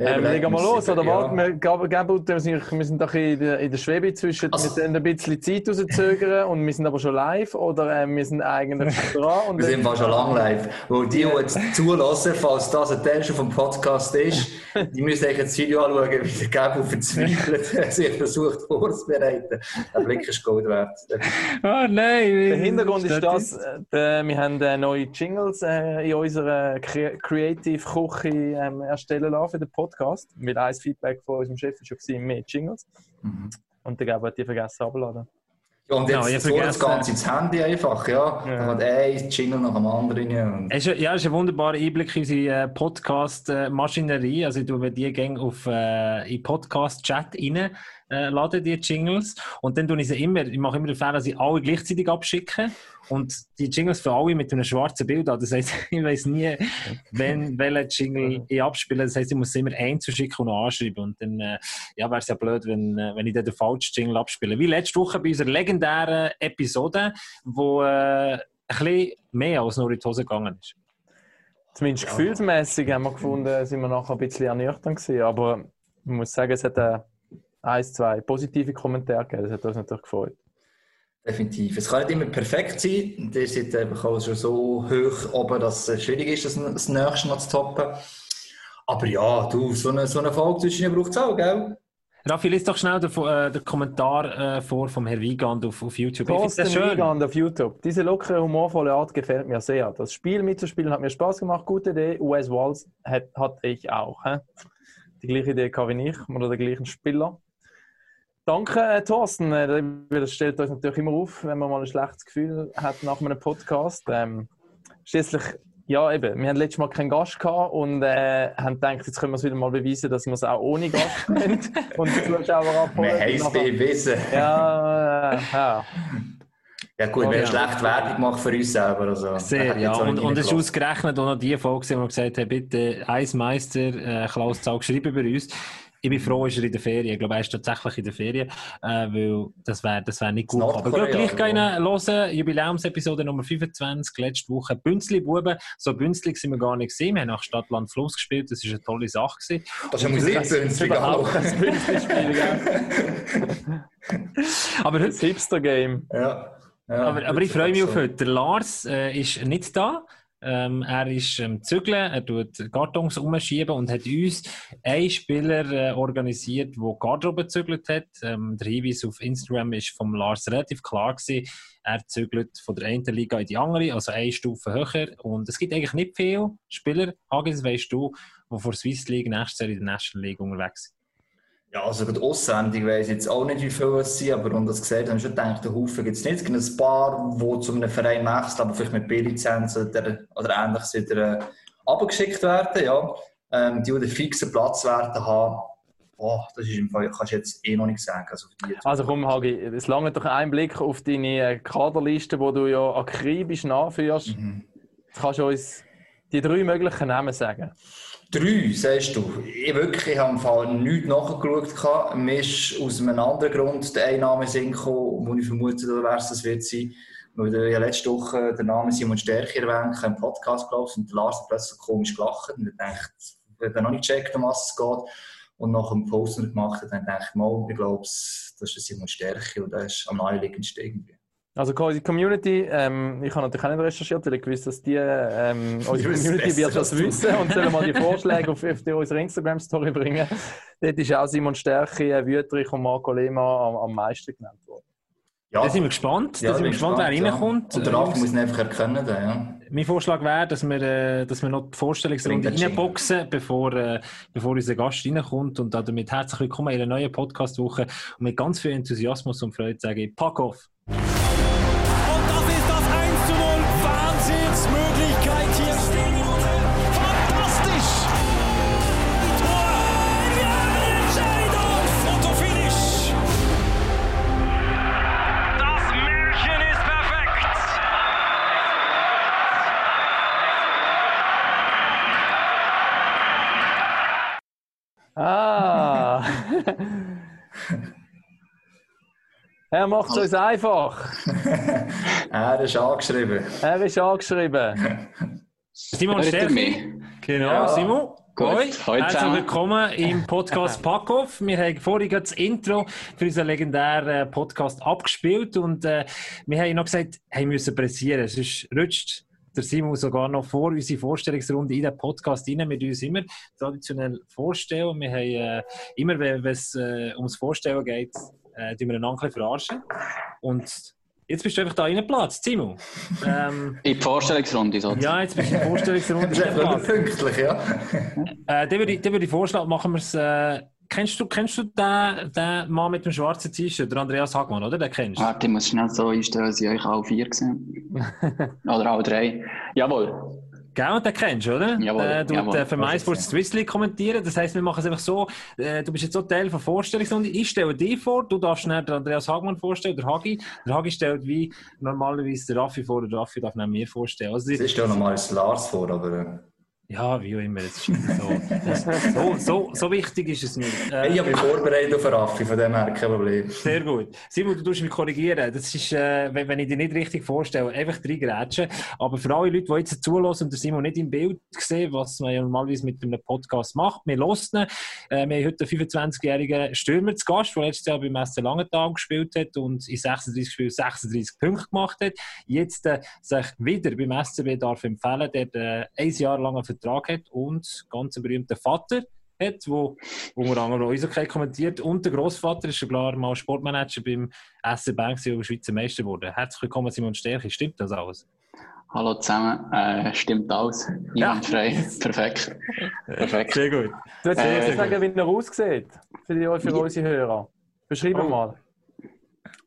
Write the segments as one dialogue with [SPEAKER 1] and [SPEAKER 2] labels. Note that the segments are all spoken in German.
[SPEAKER 1] Ja,
[SPEAKER 2] Ähm, legen wir los, oder
[SPEAKER 1] ja.
[SPEAKER 2] warte, wir, Gab- Gabut, wir sind, wir sind doch in der, in der Schwebe zwischen,
[SPEAKER 1] Also-
[SPEAKER 2] wir sind ein bisschen Zeit rauszögern und wir sind aber schon live, oder ähm, wir sind eigentlich dran. Und
[SPEAKER 1] Wir sind fast schon lange live. Weil die, die jetzt zulassen, falls das ein Teil schon vom Podcast ist, die müssen eigentlich das Video anschauen, wie der Gabo verzweifelt sich versucht vorzubereiten. Der Blick ist Gold wert.
[SPEAKER 3] Ah, nein!
[SPEAKER 2] Der Hintergrund ist das, äh, wir haben äh, neue Jingles äh, in unserer Cre Creative Küche ähm, erstellen lassen für den Podcast. Weil ein Feedback von unserem Chef war schon mehr Jingles.
[SPEAKER 1] Mhm.
[SPEAKER 2] Und der Gabo hat die vergessen abzuladen.
[SPEAKER 1] Ja, und
[SPEAKER 3] Ja, ich
[SPEAKER 1] jetzt so das
[SPEAKER 3] vergessen.
[SPEAKER 1] Ganze ins Handy einfach, ja.
[SPEAKER 2] Ja.
[SPEAKER 1] Da kommt ein Jingle nach dem anderen. Und
[SPEAKER 3] Es ist, ja, es ist ein wunderbarer Einblick in unsere äh, Podcast-Maschinerie. Also, ich tue die gerne auf äh, in Podcast-Chat rein, äh, lade die Jingles. Und dann tue ich sie immer, ich mache immer den Fehler, dass ich alle gleichzeitig abschicke. Und die Jingles für alle mit einem schwarzen Bild an. Das heisst, ich weiß nie, wenn, welchen Jingle ich abspiele. Das heisst, ich muss sie immer einzeln schicken und anschreiben. Und dann äh, ja, wäre es ja blöd, wenn, äh, wenn ich dann den falschen Jingle abspiele. Wie letzte Woche bei unserer legendären Episode, wo äh, ein bisschen mehr als nur in die Hose gegangen ist.
[SPEAKER 2] Zumindest gefühlsmäßig haben wir gefunden, sind wir nachher ein bisschen ernüchternd gewesen. Aber ich muss sagen, es hat äh, ein, zwei positive Kommentare gegeben. Das hat uns natürlich gefreut.
[SPEAKER 1] definitiv. Es kann nicht immer perfekt sein. Ihr seid einfach auch schon so hoch oben, dass es schwierig ist, das, das Nächste noch zu toppen. Aber ja, du, so eine, so eine Folge zwischen braucht es auch, gell?
[SPEAKER 3] Raffi, liest doch schnell den, äh, den Kommentar äh, vor vom Herrn Wiegand auf, auf YouTube. Ich finde
[SPEAKER 2] Thorsten
[SPEAKER 3] das schön.
[SPEAKER 2] Wiegand auf YouTube. Diese lockere, humorvolle Art gefällt mir sehr. Das Spiel mitzuspielen hat mir Spaß gemacht. Gute Idee. US Walls hat, hatte ich auch. Hä? Die gleiche Idee habe wie ich oder der gleichen Spieler. Danke, äh, Thorsten. Äh, Das stellt uns natürlich immer auf, wenn man mal ein schlechtes Gefühl hat nach einem Podcast. Ähm, schließlich, ja, eben, wir hatten letztes Mal keinen Gast gehabt und äh, haben gedacht, jetzt können wir es wieder mal beweisen, dass wir es auch ohne Gast können und die Zuschauer abholen.
[SPEAKER 1] Wir haben es bewiesen.
[SPEAKER 2] Ja, äh, ja.
[SPEAKER 1] Ja gut,
[SPEAKER 2] Oh,
[SPEAKER 1] wir
[SPEAKER 2] ja.
[SPEAKER 1] haben schlecht Werbung gemacht für uns selber. Also,
[SPEAKER 3] Sehr, ja. Und, und es ist ausgerechnet auch noch die Folge, wo wir gesagt haben, bitte Eismeister äh, Klaus Zaug schreiben bei uns. Ich bin froh, ist er in der Ferien. Ich glaube, er ist tatsächlich in der Ferien, äh, weil das wäre das wär nicht gut. Aber gleich gehen
[SPEAKER 1] oder?
[SPEAKER 3] hören, Jubiläumsepisode Nummer 25, letzte Woche. Bünzli-Buben. So bünzlig sind wir gar nicht gesehen. Wir haben nach Stadt, Land, Fluss gespielt. Das war eine tolle Sache. Gewesen.
[SPEAKER 1] Das ist eine Musikbünzli, hallo.
[SPEAKER 3] Aber heute
[SPEAKER 2] Das Hipster-Game.
[SPEAKER 1] Ja. ja.
[SPEAKER 3] Aber, aber ich freue mich auf
[SPEAKER 1] so.
[SPEAKER 3] heute. Der Lars äh, ist nicht da. Ähm, er ist ähm, zügeln, er tut Kartons umschieben und hat uns einen Spieler äh, organisiert, der Garderobe zügelt hat. Ähm, der Hinweis auf Instagram ist vom Lars relativ klar gewesen. Er zügelt von der einen Liga in die andere, also eine Stufe höher. Und es gibt eigentlich nicht viele Spieler, Hagi, das weißt du, die vor Swiss League nächstes Jahr in der National League unterwegs sind.
[SPEAKER 1] Ja, also gerade auswendig weiss ich jetzt auch nicht, wie viele es sind, aber und das gesagt habe ich schon gedacht, einen Haufen gibt es nicht. Es gibt ein paar, die zu einem Verein wechseln, aber vielleicht mit B-Lizenz oder, oder ähnliches wieder äh, abgeschickt werden. Ja. Ähm, die, die einen fixen Platzwerte haben, oh, das ist im Fall, kannst du jetzt eh noch nicht sagen. Also, die
[SPEAKER 2] Also komm, Hagi, es lange doch ein Blick auf deine äh, Kaderliste, wo du ja akribisch nachführst.
[SPEAKER 1] Mhm.
[SPEAKER 2] Jetzt kannst du uns die drei möglichen Namen sagen.
[SPEAKER 1] Drei, sagst du. Ich wirklich ich habe im Fall nichts nachgeschaut. Mir ist aus einem anderen Grund der Name den Sinn gekommen, wo ich vermute, es das wird sein. Weil der ja letzte Woche den Namen Simon Stärke erwähnt, ich im Podcast gelaufen und der Lars hat plötzlich komisch gelacht und ich dachte, ich habe noch nicht gecheckt, um was es geht. Und nach dem Post, er gemacht hat, dann dachte ich, mal, ich glaube, das ist der Simon Stärke und der ist am naheliegendsten irgendwie.
[SPEAKER 2] Also quasi Community, ähm, ich habe natürlich auch nicht recherchiert, weil ich gewusst, dass die, ähm, unsere
[SPEAKER 1] Die
[SPEAKER 2] Community
[SPEAKER 1] besser
[SPEAKER 2] wird das wissen und sollen mal die Vorschläge auf, auf die, unsere Instagram-Story bringen. Dort ist auch Simon Stärke, äh, Wüttrich und Marco Lehmann am, am meisten genannt worden.
[SPEAKER 1] Ja,
[SPEAKER 3] Da sind wir gespannt.
[SPEAKER 1] ja,
[SPEAKER 3] da sind wir
[SPEAKER 1] bin
[SPEAKER 3] gespannt, wer
[SPEAKER 1] gespannt,
[SPEAKER 3] reinkommt.
[SPEAKER 1] Ja. Und der Raffi muss ihn einfach erkennen. Dann, ja.
[SPEAKER 3] Mein Vorschlag wäre, dass wir, äh, dass wir noch die Vorstellungsrunde reinboxen, bevor, äh, bevor unser Gast reinkommt. Und damit herzlich willkommen in einer neuen Podcast-Woche. Und mit ganz viel Enthusiasmus und Freude sage ich, pack auf!
[SPEAKER 4] Wahnsinnsmöglichkeit hier. Fantastisch. Tor. Ja, Entscheidung. Fotofinish. Das Märchen ist perfekt.
[SPEAKER 2] Ah! er macht es uns einfach.
[SPEAKER 1] Er ist angeschrieben.
[SPEAKER 2] Er ist angeschrieben.
[SPEAKER 3] Simon
[SPEAKER 5] mich?
[SPEAKER 3] Genau,
[SPEAKER 1] Ja.
[SPEAKER 3] Simon. Hoi, herzlich willkommen im Podcast Packoff. Wir haben vorhin gerade das Intro für unseren legendären Podcast abgespielt und äh, wir haben noch gesagt, hey, wir müssen pressieren. Sonst rutscht der Simon sogar noch vor unsere Vorstellungsrunde in den Podcast rein. Wir uns immer traditionell vorstellen. Wir haben äh, immer, wenn es äh, ums Vorstellen geht, äh, wir einen Ankel verarschen. Und jetzt bist du einfach da reingeplatzt, Simon. Ähm,
[SPEAKER 5] In die Vorstellungsrunde sozusagen.
[SPEAKER 3] ja, jetzt bist du in der Vorstellungsrunde
[SPEAKER 1] Das ist nur pünktlich, ja.
[SPEAKER 3] Äh, dann würde ich, würde ich vorschlagen, machen wir es. Äh, kennst du, kennst du den, den Mann mit dem schwarzen T-Shirt, der Andreas Hagmann, oder? Den kennst du?
[SPEAKER 5] Warte, ich muss schnell so einstellen, dass ich euch alle vier gesehen Oder alle drei. Jawohl.
[SPEAKER 3] Und den kennst du, oder?
[SPEAKER 5] Jawohl,
[SPEAKER 3] Der tut
[SPEAKER 5] jawohl.
[SPEAKER 3] äh, für MySports Swiss League kommentieren. Das heisst, wir machen es einfach so, äh, du bist jetzt so Teil von Vorstellungsrunde. Ich stelle dich vor, du darfst schnell den Andreas Hagmann vorstellen, der Hagi. Der Hagi stellt wie normalerweise der Raffi vor, der Raffi darf neben mir vorstellen. Also,
[SPEAKER 1] ja nochmal das Lars vor, aber...
[SPEAKER 3] ja, wie auch immer, das ist so, das, so, so, so wichtig ist es nicht. Äh,
[SPEAKER 1] Ich habe mich vorbereitet auf Raffi, von dem her kein Problem.
[SPEAKER 3] Sehr gut. Simon, du tust mich korrigieren. Das ist, äh, wenn, wenn ich dich nicht richtig vorstelle, einfach drei Grätschen. Aber für alle Leute, die jetzt zulassen und Simon nicht im Bild sehen, was man ja normalerweise mit einem Podcast macht, wir hören ihn. Äh, wir haben heute einen 25-jährigen Stürmer zu Gast, der letztes Jahr beim SC Langenthal gespielt hat und in 36 Spielen 36 Punkte gemacht hat. Jetzt äh, sich wieder beim SCB darf empfehlen, der äh, ein Jahr lang Vertrag hat und ganz einen berühmten Vater hat, wo unter anderem auch Eishockey kommentiert. Und der Großvater ist schon klar mal Sportmanager beim SC Bank und Schweizer Meister geworden. Herzlich willkommen, Simon Stärke. Stimmt das alles?
[SPEAKER 5] Hallo zusammen. Äh, stimmt alles. Niemand frei. Perfekt. Perfekt.
[SPEAKER 3] Sehr gut.
[SPEAKER 2] Du willst
[SPEAKER 5] Äh,
[SPEAKER 2] sagen, wie er aussieht? Für, die, für unsere Hörer. Beschreib
[SPEAKER 3] Oh.
[SPEAKER 2] mal.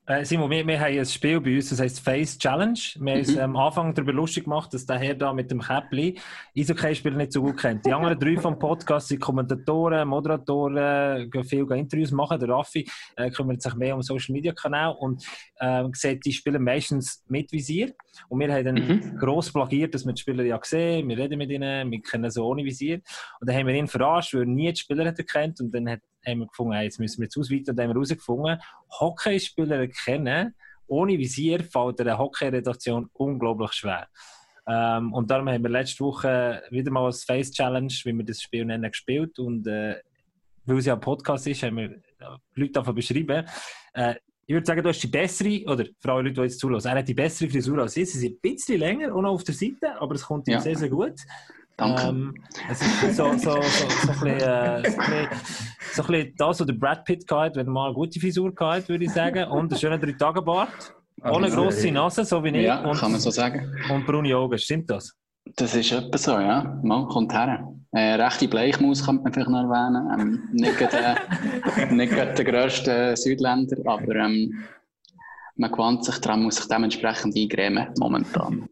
[SPEAKER 3] Äh, Simon, wir, wir haben ein Spiel bei uns, das heisst Face Challenge. Wir haben uns am Anfang darüber lustig gemacht, dass der Herr da mit dem Käppli Eishockey-Spieler nicht so gut kennt. Die anderen drei vom Podcast sind Kommentatoren, Moderatoren, gehen viel Interviews machen. Der Raffi äh, kümmert sich mehr um Social Media Kanal und äh, sieht, die spielen meistens mit Visier. Und wir haben dann
[SPEAKER 5] Mhm.
[SPEAKER 3] gross plagiert, dass wir die Spieler ja sehen, wir reden mit ihnen, wir kennen sie ohne Visier. Und dann haben wir ihn verarscht, weil er nie die Spieler hat erkannt und dann hat, haben wir gefunden, hey, jetzt müssen wir jetzt ausweiten und dann haben wir herausgefunden, Hockeyspieler erkennen, ohne Visier fällt einer Hockey-Redaktion unglaublich schwer. Ähm, und darum haben wir letzte Woche wieder mal als Face Challenge, wie wir das Spiel nennen, gespielt. Und äh, weil es ja ein Podcast ist, haben wir äh, Leute davon beschrieben. Äh, ich würde sagen, du hast die bessere, oder für alle Leute, die jetzt zulassen, er hat die bessere Frisur als ich. Sie sind ein bisschen länger, auch noch auf der Seite, aber es kommt ihm
[SPEAKER 5] Ja.
[SPEAKER 3] sehr, sehr gut.
[SPEAKER 5] Danke.
[SPEAKER 3] Ähm, es ist so, so, so, so, ein bisschen, äh, so, ein bisschen, so ein bisschen das, was der Brad Pitt gehabt, wenn er mal eine gute Frisur gehabt, würde ich sagen. Und einen schönen Drei-Tage-Bart. Ohne
[SPEAKER 1] Also,
[SPEAKER 3] grosse Nase, so wie ich.
[SPEAKER 5] Ja,
[SPEAKER 3] und,
[SPEAKER 5] kann man so sagen.
[SPEAKER 3] und braune Augen. Stimmt das?
[SPEAKER 5] Das ist etwa so, ja. Man kommt her. Äh, rechte Bleichmaus könnte man vielleicht noch erwähnen. Ähm, nicht, gerade, äh, nicht gerade der grösste Südländer, aber ähm, man gewöhnt sich daran, muss sich dementsprechend eingrämen momentan.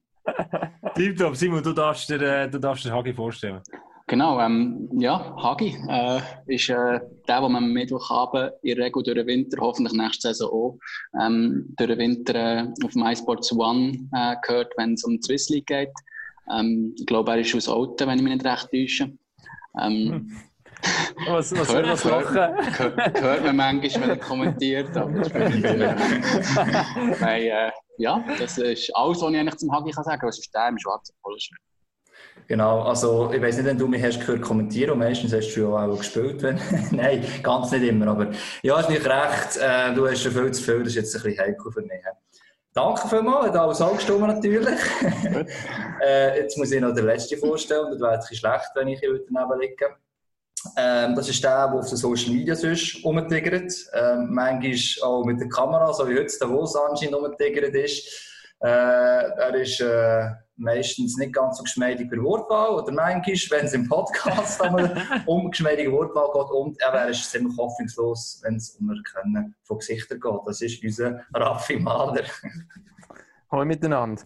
[SPEAKER 3] Tipptopp, Simon, du darfst dir, äh, du darfst dir Hagi vorstellen.
[SPEAKER 5] Genau, ähm, ja, Hagi äh, ist äh, der, den man am Mittwochabend in der Regel durch den Winter, hoffentlich nächste Saison auch, ähm, durch den Winter äh, auf MySports One äh, gehört, wenn es um die Swiss League geht. Ähm, ich glaube, er ist aus Alten, wenn ich mich nicht recht täusche. Ähm,
[SPEAKER 2] Was, was soll
[SPEAKER 5] Hört-
[SPEAKER 2] das lachen?
[SPEAKER 5] hört, hört man manchmal, wenn er kommentiert, aber das spielt nicht mehr. Nein, äh, ja, das ist alles, was ich eigentlich zum Hagi kann sagen kann. Was ist der im schwarzen Poloschein?
[SPEAKER 1] Genau, also ich weiß nicht, wenn du mich hast gehört kommentieren, und meistens hast du ja auch gespielt. Wenn... Nein, ganz nicht immer, aber ja, hast nicht recht, äh, du hast schon viel zu viel, das ist jetzt ein bisschen heikel für mich. Danke vielmals, hat alles angestimmt natürlich. äh, jetzt muss ich noch den letzten vorstellen, das wäre ein bisschen schlecht, wenn ich hier daneben liege. Ähm, das ist der, der auf den Social Media sonst rumtigert. Ähm, manchmal auch mit der Kamera, so wie heute der Wos anscheinend rumtigert ist. Äh, er ist äh, meistens nicht ganz so geschmeidig bei Wortwahl oder manchmal, wenn es im Podcast um geschmeidige Wortwahl geht und er ist ziemlich hoffnungslos, wenn es um Erkennen von Gesichtern geht. Das ist unser Raffi Mahler.
[SPEAKER 2] Hallo miteinander.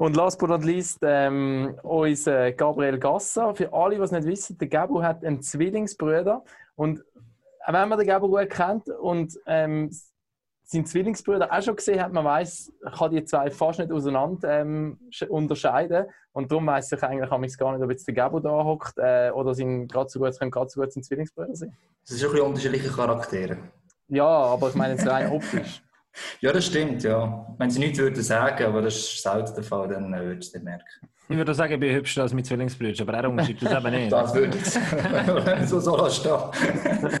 [SPEAKER 2] Und last but not least, ähm, unser Gabriel Gassa. Für alle, die es nicht wissen, der Gabo hat einen Zwillingsbruder. Und auch wenn man den Gabo gut kennt und ähm, seinen Zwillingsbruder auch schon gesehen hat, man weiß, kann die zwei fast nicht auseinander ähm, sch- unterscheiden. Und darum weiß ich eigentlich amigs gar nicht, ob jetzt der Gabo da hockt äh, oder sein gerade so gut, es können gerade so gut sein Zwillingsbrüder sein.
[SPEAKER 1] Das sind schon ein bisschen unterschiedliche Charaktere.
[SPEAKER 2] Ja, aber ich meine jetzt rein optisch.
[SPEAKER 1] Ja, das stimmt, ja. Wenn sie nichts würden sagen, aber das ist selten der Fall, dann äh, würdest du es merken.
[SPEAKER 3] Ich würde sagen, ich bin hübscher als mein Zwillingsbruder, aber er unterscheidet das eben nicht.
[SPEAKER 1] Das würde ich so, so lassen stehen.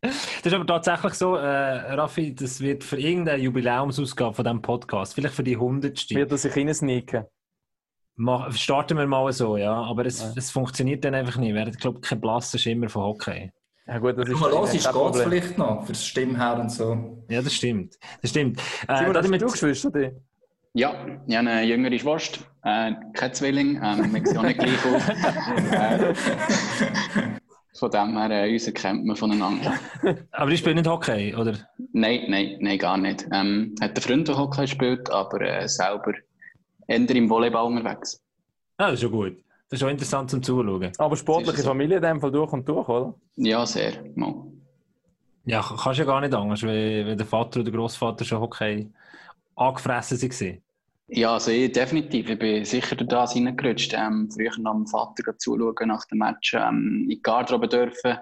[SPEAKER 3] Das ist aber tatsächlich so, äh, Raffi, das wird für irgendeine Jubiläumsausgabe von diesem Podcast, vielleicht für die hundertste,
[SPEAKER 2] Wird er sich reinsneaken?
[SPEAKER 3] starten wir mal so, ja. Aber es, es funktioniert dann einfach nicht. Wir haben, glaube ich, keinen blassen Schimmer von Hockey.
[SPEAKER 2] Ja gut, das ist
[SPEAKER 1] Mal los, ist geht's
[SPEAKER 2] Problem.
[SPEAKER 1] vielleicht noch, für das Stimmher und so.
[SPEAKER 3] Ja, das stimmt. Das stimmt. Äh,
[SPEAKER 2] Simon, hast
[SPEAKER 3] damit-
[SPEAKER 2] du Geschwister? die?
[SPEAKER 5] Ja, ich habe eine jüngere Schwester, äh, kein Zwilling, ähm, wir sehen auch nicht gleich aus. Äh, von dem her, äh, uns kennt man voneinander.
[SPEAKER 3] aber ich spiele nicht Hockey, oder?
[SPEAKER 5] Nein, nein, nein, gar nicht. Ähm, hat einen Freund, der Hockey spielt, aber äh, selber eher im Volleyball unterwegs.
[SPEAKER 3] Ah, das ist schon gut. Das ist schon interessant zum Zuschauen.
[SPEAKER 2] Aber sportliche
[SPEAKER 5] so.
[SPEAKER 2] Familie in dem Fall durch und durch, oder?
[SPEAKER 5] Ja, sehr. Mal.
[SPEAKER 3] Ja, kannst ja gar nicht anders, weil, weil der Vater oder der Großvater schon Hockey angefressen waren.
[SPEAKER 5] Ja, also ich definitiv. Ich bin sicher das reingerutscht. Ähm, früher noch dem Vater zuschauen nach dem Match. Ähm, in die Garderobe dürfen.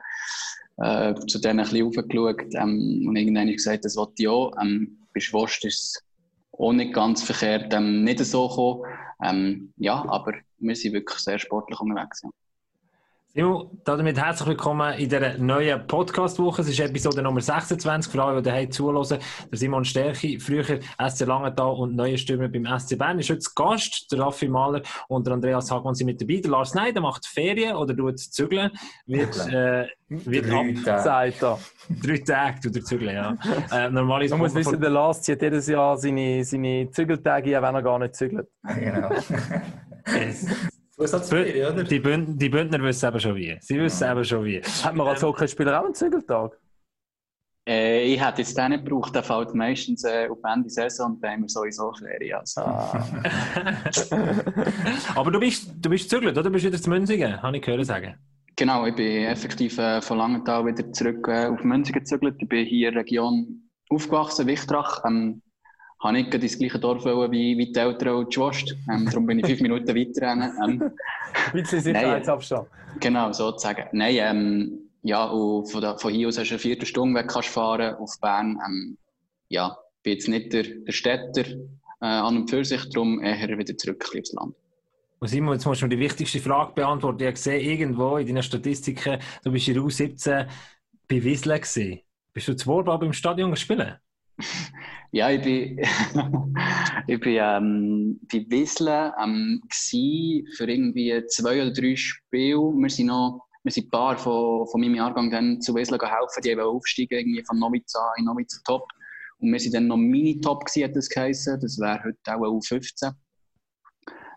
[SPEAKER 5] Äh, zu denen ein bisschen raufgeschaut. Ähm, und irgendwann habe ich gesagt, das wollte ich auch. Ähm, bei Schwast ist es auch nicht ganz verkehrt, ähm, nicht so gekommen. Ähm, ja, aber wir sind wirklich sehr sportlich unterwegs. Ja.
[SPEAKER 3] Simon, damit herzlich willkommen in dieser neuen Podcast-Woche. Es ist Episode Nummer 26 für alle, die daheim zuhören. Der Simon Stärki, früher SC Langenthal und neue Stimme beim SC Bern, ist heute Gast. Der Raffi Mahler und der Andreas Hagmann sind mit dabei. Der Lars Neider macht Ferien oder tut zügeln. Wird, äh, wird ab
[SPEAKER 1] Drei Tage.
[SPEAKER 2] Er.
[SPEAKER 3] drei Tage tut er zügeln, ja. Äh, normalerweise
[SPEAKER 2] Man muss wissen, der Lars zieht jedes Jahr seine, seine Zügeltage, auch wenn er gar nicht zügelt.
[SPEAKER 1] Genau. Oder?
[SPEAKER 3] die, Bünd die Bündner wissen eben schon wie. Sie wissen eben schon wie.
[SPEAKER 2] Hat man als Hockeyspieler auch einen Zügeltag?
[SPEAKER 5] Äh, ich hätte jetzt den nicht gebraucht. Der fällt meistens äh, auf Ende Saison und dann haben wir sowieso Ferien. Also.
[SPEAKER 2] Ah.
[SPEAKER 3] Aber du bist, du bist zügelt, oder? Du bist wieder zu Münzigen, habe ich gehört sagen.
[SPEAKER 5] Genau, ich bin effektiv äh, von Langenthal wieder zurück äh, auf München gezügelt. Ich bin hier in der Region aufgewachsen, Wichtrach. Ähm, habe nicht gerade ins gleiche Dorf wie, wie die Eltern und die Schwast. Ähm, darum bin ich fünf Minuten weiter. Ähm,
[SPEAKER 2] Ein bisschen Sicherheitsabstand.
[SPEAKER 5] genau, sozusagen. Nein, ähm, ja, und von, da, von hier aus hast du eine Viertelstunde weg kannst fahren auf Bern. Ähm, ja, bin jetzt nicht der, der Städter äh, an und für sich, darum eher wieder zurück aufs Land.
[SPEAKER 3] Und Simon, jetzt musst du mir die wichtigste Frage beantworten. Ich habe gesehen, irgendwo in deinen Statistiken, du bist in der U17 bei Wiesle gewesen. Bist du zu Worbab im Stadion gespielt?
[SPEAKER 5] Ja, ich bin, ich bin ähm, bei Wiesle ähm, für irgendwie zwei oder drei Spiele. Wir sind noch, wir sind ein paar von, von meinem Jahrgang dann zu Wiesle geholfen, die eben aufsteigen, irgendwie von Noviza in Noviza Top. Und wir sind dann noch Mini-Top hat das geheißen. Das wäre heute auch eine U15.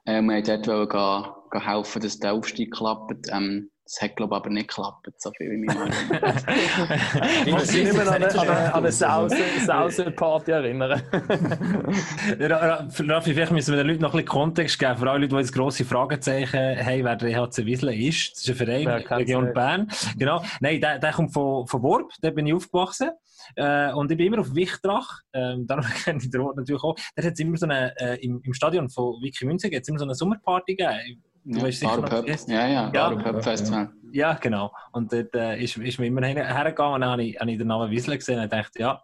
[SPEAKER 5] Ähm, wir wollten dort gehen helfen, dass der Aufstieg klappt. Ähm, das hat, glaube ich, aber nicht geklappt, so viel wie mir noch.
[SPEAKER 2] Ich muss mich nicht mehr an eine, an eine, an eine Sause- Sause-Party erinnern.
[SPEAKER 3] Ra- Ra- Raffi, vielleicht müssen wir den Leuten noch ein bisschen Kontext geben. Für alle Leute, die jetzt grosse Fragezeichen haben, wer der EHC Wiesle ist. Das ist ein Verein,
[SPEAKER 2] Wer kennt's
[SPEAKER 3] Region
[SPEAKER 2] nicht?
[SPEAKER 3] Bern. Genau. Nein, der, der kommt von, von Worb, da bin ich aufgewachsen. Äh, und ich bin immer auf Wichtrach, ähm, darum kenne ich den Ort natürlich auch. Der hat immer so eine, äh, im, im Stadion von Wiki hat's immer so eine Sommerparty gegeben. Du
[SPEAKER 5] Ja,
[SPEAKER 3] weißt sicher, was.
[SPEAKER 5] Ja, ja,
[SPEAKER 3] Ja.
[SPEAKER 5] Festival.
[SPEAKER 3] Ja, genau. Und dort äh, ist, ist mir immer hin- hergegangen und dann habe ich, habe ich den Namen Wiesle gesehen und dachte, ja,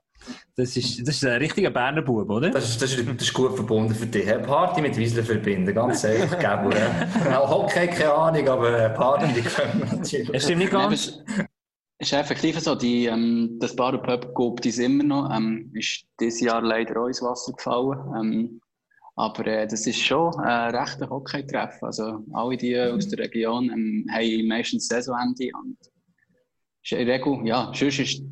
[SPEAKER 3] das ist, das ist ein richtiger Berner Bub, oder?
[SPEAKER 1] Das ist, das, ist, das ist gut verbunden für dich. Party mit Wiesler verbinden, ganz einfach. Gäbe, ja. Auch Hockey, keine Ahnung, aber äh, Party, die können wir natürlich.
[SPEAKER 3] Stimmt nicht
[SPEAKER 5] Nein,
[SPEAKER 3] ganz.
[SPEAKER 5] es es ist effektiv so, die, ähm, das Bar und Pub gibt es immer noch. Ähm, ist dieses Jahr leider auch ins Wasser gefallen. Ähm, aber äh, das ist schon ein rechter Hockey-Treff. Also alle die aus der Region ähm, haben meistens Saisonende. Und in der Regel, ja, sonst ist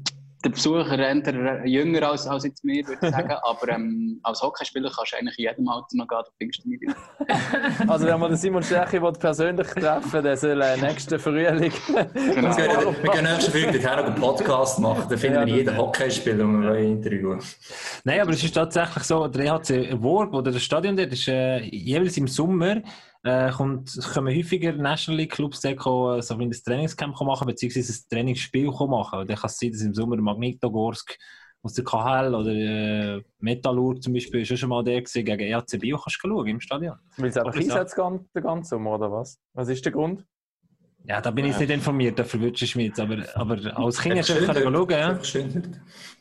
[SPEAKER 5] der Besucher eher jünger als, als jetzt mir, würde ich sagen. Aber ähm, als Hockeyspieler kannst du eigentlich in jedem Alter noch gehen, du nicht viel.
[SPEAKER 2] Also wenn man den Simon will persönlich treffen der soll äh, nächsten Frühling...
[SPEAKER 5] Genau.
[SPEAKER 1] Wir können, wir können nächste Folge dorthin noch einen Podcast machen. Da finden
[SPEAKER 2] Ja,
[SPEAKER 1] wir jeden Hockeyspieler, den wir interviewen
[SPEAKER 3] Nein, aber es ist tatsächlich so, der EHC Worb oder das Stadion dort ist äh, jeweils im Sommer äh, kommt, kommen häufiger National League Clubs so wie ein Trainingscamp machen, beziehungsweise ein Trainingsspiel machen. Und dann kann es sein, dass im Sommer Magnitogorsk aus der KHL oder äh, Metallurg zum Beispiel schon mal der gewesen, gegen EHC Bio kannst du schauen im Stadion.
[SPEAKER 2] Weil es einfach einsetzt den ganzen Sommer, oder was? Was ist der Grund?
[SPEAKER 3] Ja, da bin ich nicht informiert, da verwirrst du mich jetzt. Aber, aber als Kind hast du einfach schauen, ja?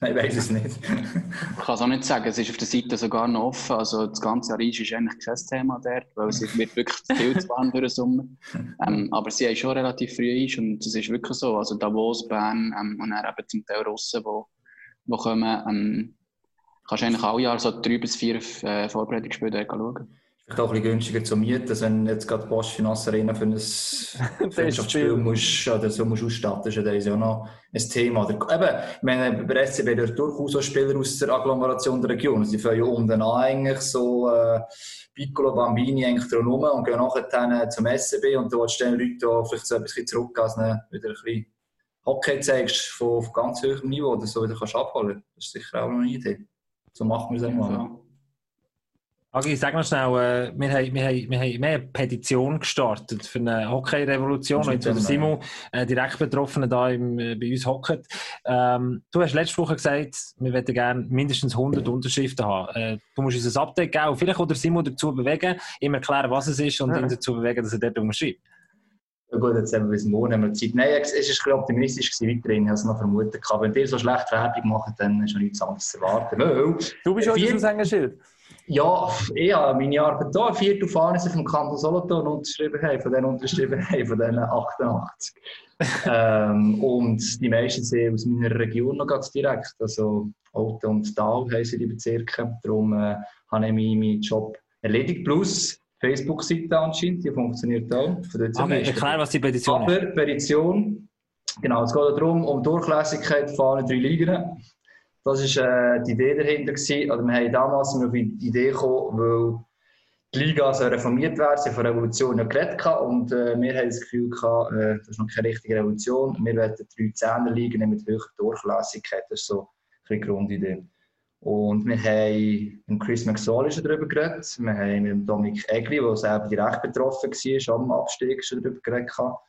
[SPEAKER 1] Nein, ich weiß es nicht.
[SPEAKER 5] Ich kann es auch nicht sagen, es ist auf der Seite sogar noch offen. Also das ganze Aris ist eigentlich kein Thema dort, weil es wird wirklich zu viel zu warm für den Sommer. Ähm, aber sie haben schon relativ früh Eis und es ist wirklich so. Also Davos, Bern ähm, und dann eben zum Teil Russen, wo, wo kommen. Ähm, kannst du eigentlich alle Jahre so drei bis vier äh, Vorbereitungsspiele schauen.
[SPEAKER 1] Vielleicht auch ein bisschen günstiger zu mieten, als wenn jetzt gerade Bosch Finance Arena für ein Freundschaftsspiel musst, oder so musst ausstatten, ist ja das ja auch noch ein Thema. Oder, eben, ich meine, bei SCB dort durchaus auch Spieler aus der Agglomeration der Region. Sie fangen ja unten an eigentlich so äh, Piccolo Bambini eigentlich drum rum und gehen nachher dann zum SCB und da stehen Leute da vielleicht so ein bisschen zurück, als ihnen wieder ein bisschen Hockey zeigst von, auf ganz hohem Niveau oder so wieder kannst abholen. Das ist sicher auch noch eine Idee. So machen wir es einmal.
[SPEAKER 5] So.
[SPEAKER 3] Agi, sag noch schnell, äh, wir, haben, wir, haben, wir haben eine Petition gestartet für eine Hockey-Revolution, jetzt wo Simon, äh, direkt Betroffene da im, äh, bei uns hockt. Ähm, du hast letzte Woche gesagt, wir möchten gerne mindestens 100 Unterschriften haben. Äh, du musst uns ein Update geben und vielleicht auch der Simon dazu bewegen, ihm erklären, was es ist und
[SPEAKER 2] Ja.
[SPEAKER 3] ihn dazu bewegen, dass er dort unterschreibt.
[SPEAKER 1] Ja gut, jetzt haben wir bis morgen haben wir Zeit. Nein, es ist ein bisschen optimistisch weiterhin. Ich habe es noch vermutet. Wenn ihr so schlecht Werbung macht, dann ist noch nichts anderes zu erwarten.
[SPEAKER 2] Du bist
[SPEAKER 1] Äh,
[SPEAKER 2] heute
[SPEAKER 1] vier-
[SPEAKER 2] das Aushängeschild.
[SPEAKER 1] Ja, ich habe meine Arbeit hier, vier Fahren vom Kanton Solothurn unterschrieben haben, von denen unterschrieben haben, von denen 88. ähm, und die meisten sind aus meiner Region noch ganz direkt. Also Alten und Tal heissen die Bezirke. Darum äh, habe ich meinen Job erledigt. Plus Facebook-Seite anscheinend, die funktioniert auch. Die meisten
[SPEAKER 3] erklär, was die Petition ist.
[SPEAKER 1] aber Petition, genau, es geht darum, um Durchlässigkeit von allen drei Ligen. Das war äh, die Idee dahinter. Gewesen. Also wir haben damals wir auf die Idee gekommen, weil die Liga soll reformiert werden, sie haben von Revolution ja geredet und äh, wir haben das Gefühl gehabt, äh, das ist noch keine richtige Revolution. Wir wollen drei Zehner Ligen mit höherer Durchlässigkeit. Das ist so ein bisschen die Grundidee. Und wir haben mit Chris McSorley schon darüber geredet. Wir haben mit Dominik Egli, der selber direkt betroffen war, am Abstieg schon darüber geredet. gehabt.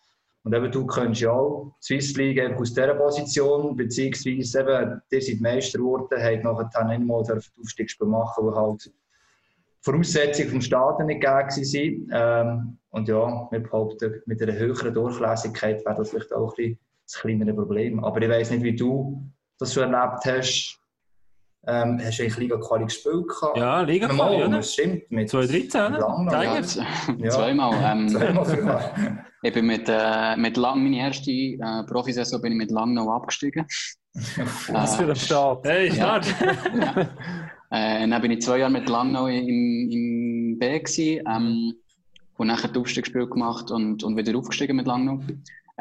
[SPEAKER 1] Und eben, du könntest ja auch Swiss League aus dieser Position, beziehungsweise eben, ihr seid Meister geworden, habt nachher nicht mal das Aufstiegsspiel machen, weil halt Voraussetzungen vom Staaten nicht gegeben waren. Ähm, und ja, wir behaupten, mit einer höheren Durchlässigkeit wäre das vielleicht auch ein bisschen das kleinere Problem. Aber ich weiss nicht, wie du das schon erlebt hast. Ähm, hast du eigentlich Liga Quali gespielt? gehabt?
[SPEAKER 3] Ja, Liga Quali, oder?
[SPEAKER 1] Das stimmt. Mit
[SPEAKER 3] 2013, oder?
[SPEAKER 1] Langnau,
[SPEAKER 3] Tiger?
[SPEAKER 5] Ja, zweimal. Ähm,
[SPEAKER 1] Zweimal sogar.
[SPEAKER 5] ich bin mit, äh, mit Lang, meine erste äh, Profisaison bin ich mit Langnau abgestiegen.
[SPEAKER 2] Was für ein Start.
[SPEAKER 3] Hey,
[SPEAKER 5] Ja.
[SPEAKER 3] Start!
[SPEAKER 5] Äh, dann bin ich zwei Jahre mit Langnau im, im B gewesen, ähm, und nachher das Aufstiegsspiel gemacht und, und wieder aufgestiegen mit Langnau.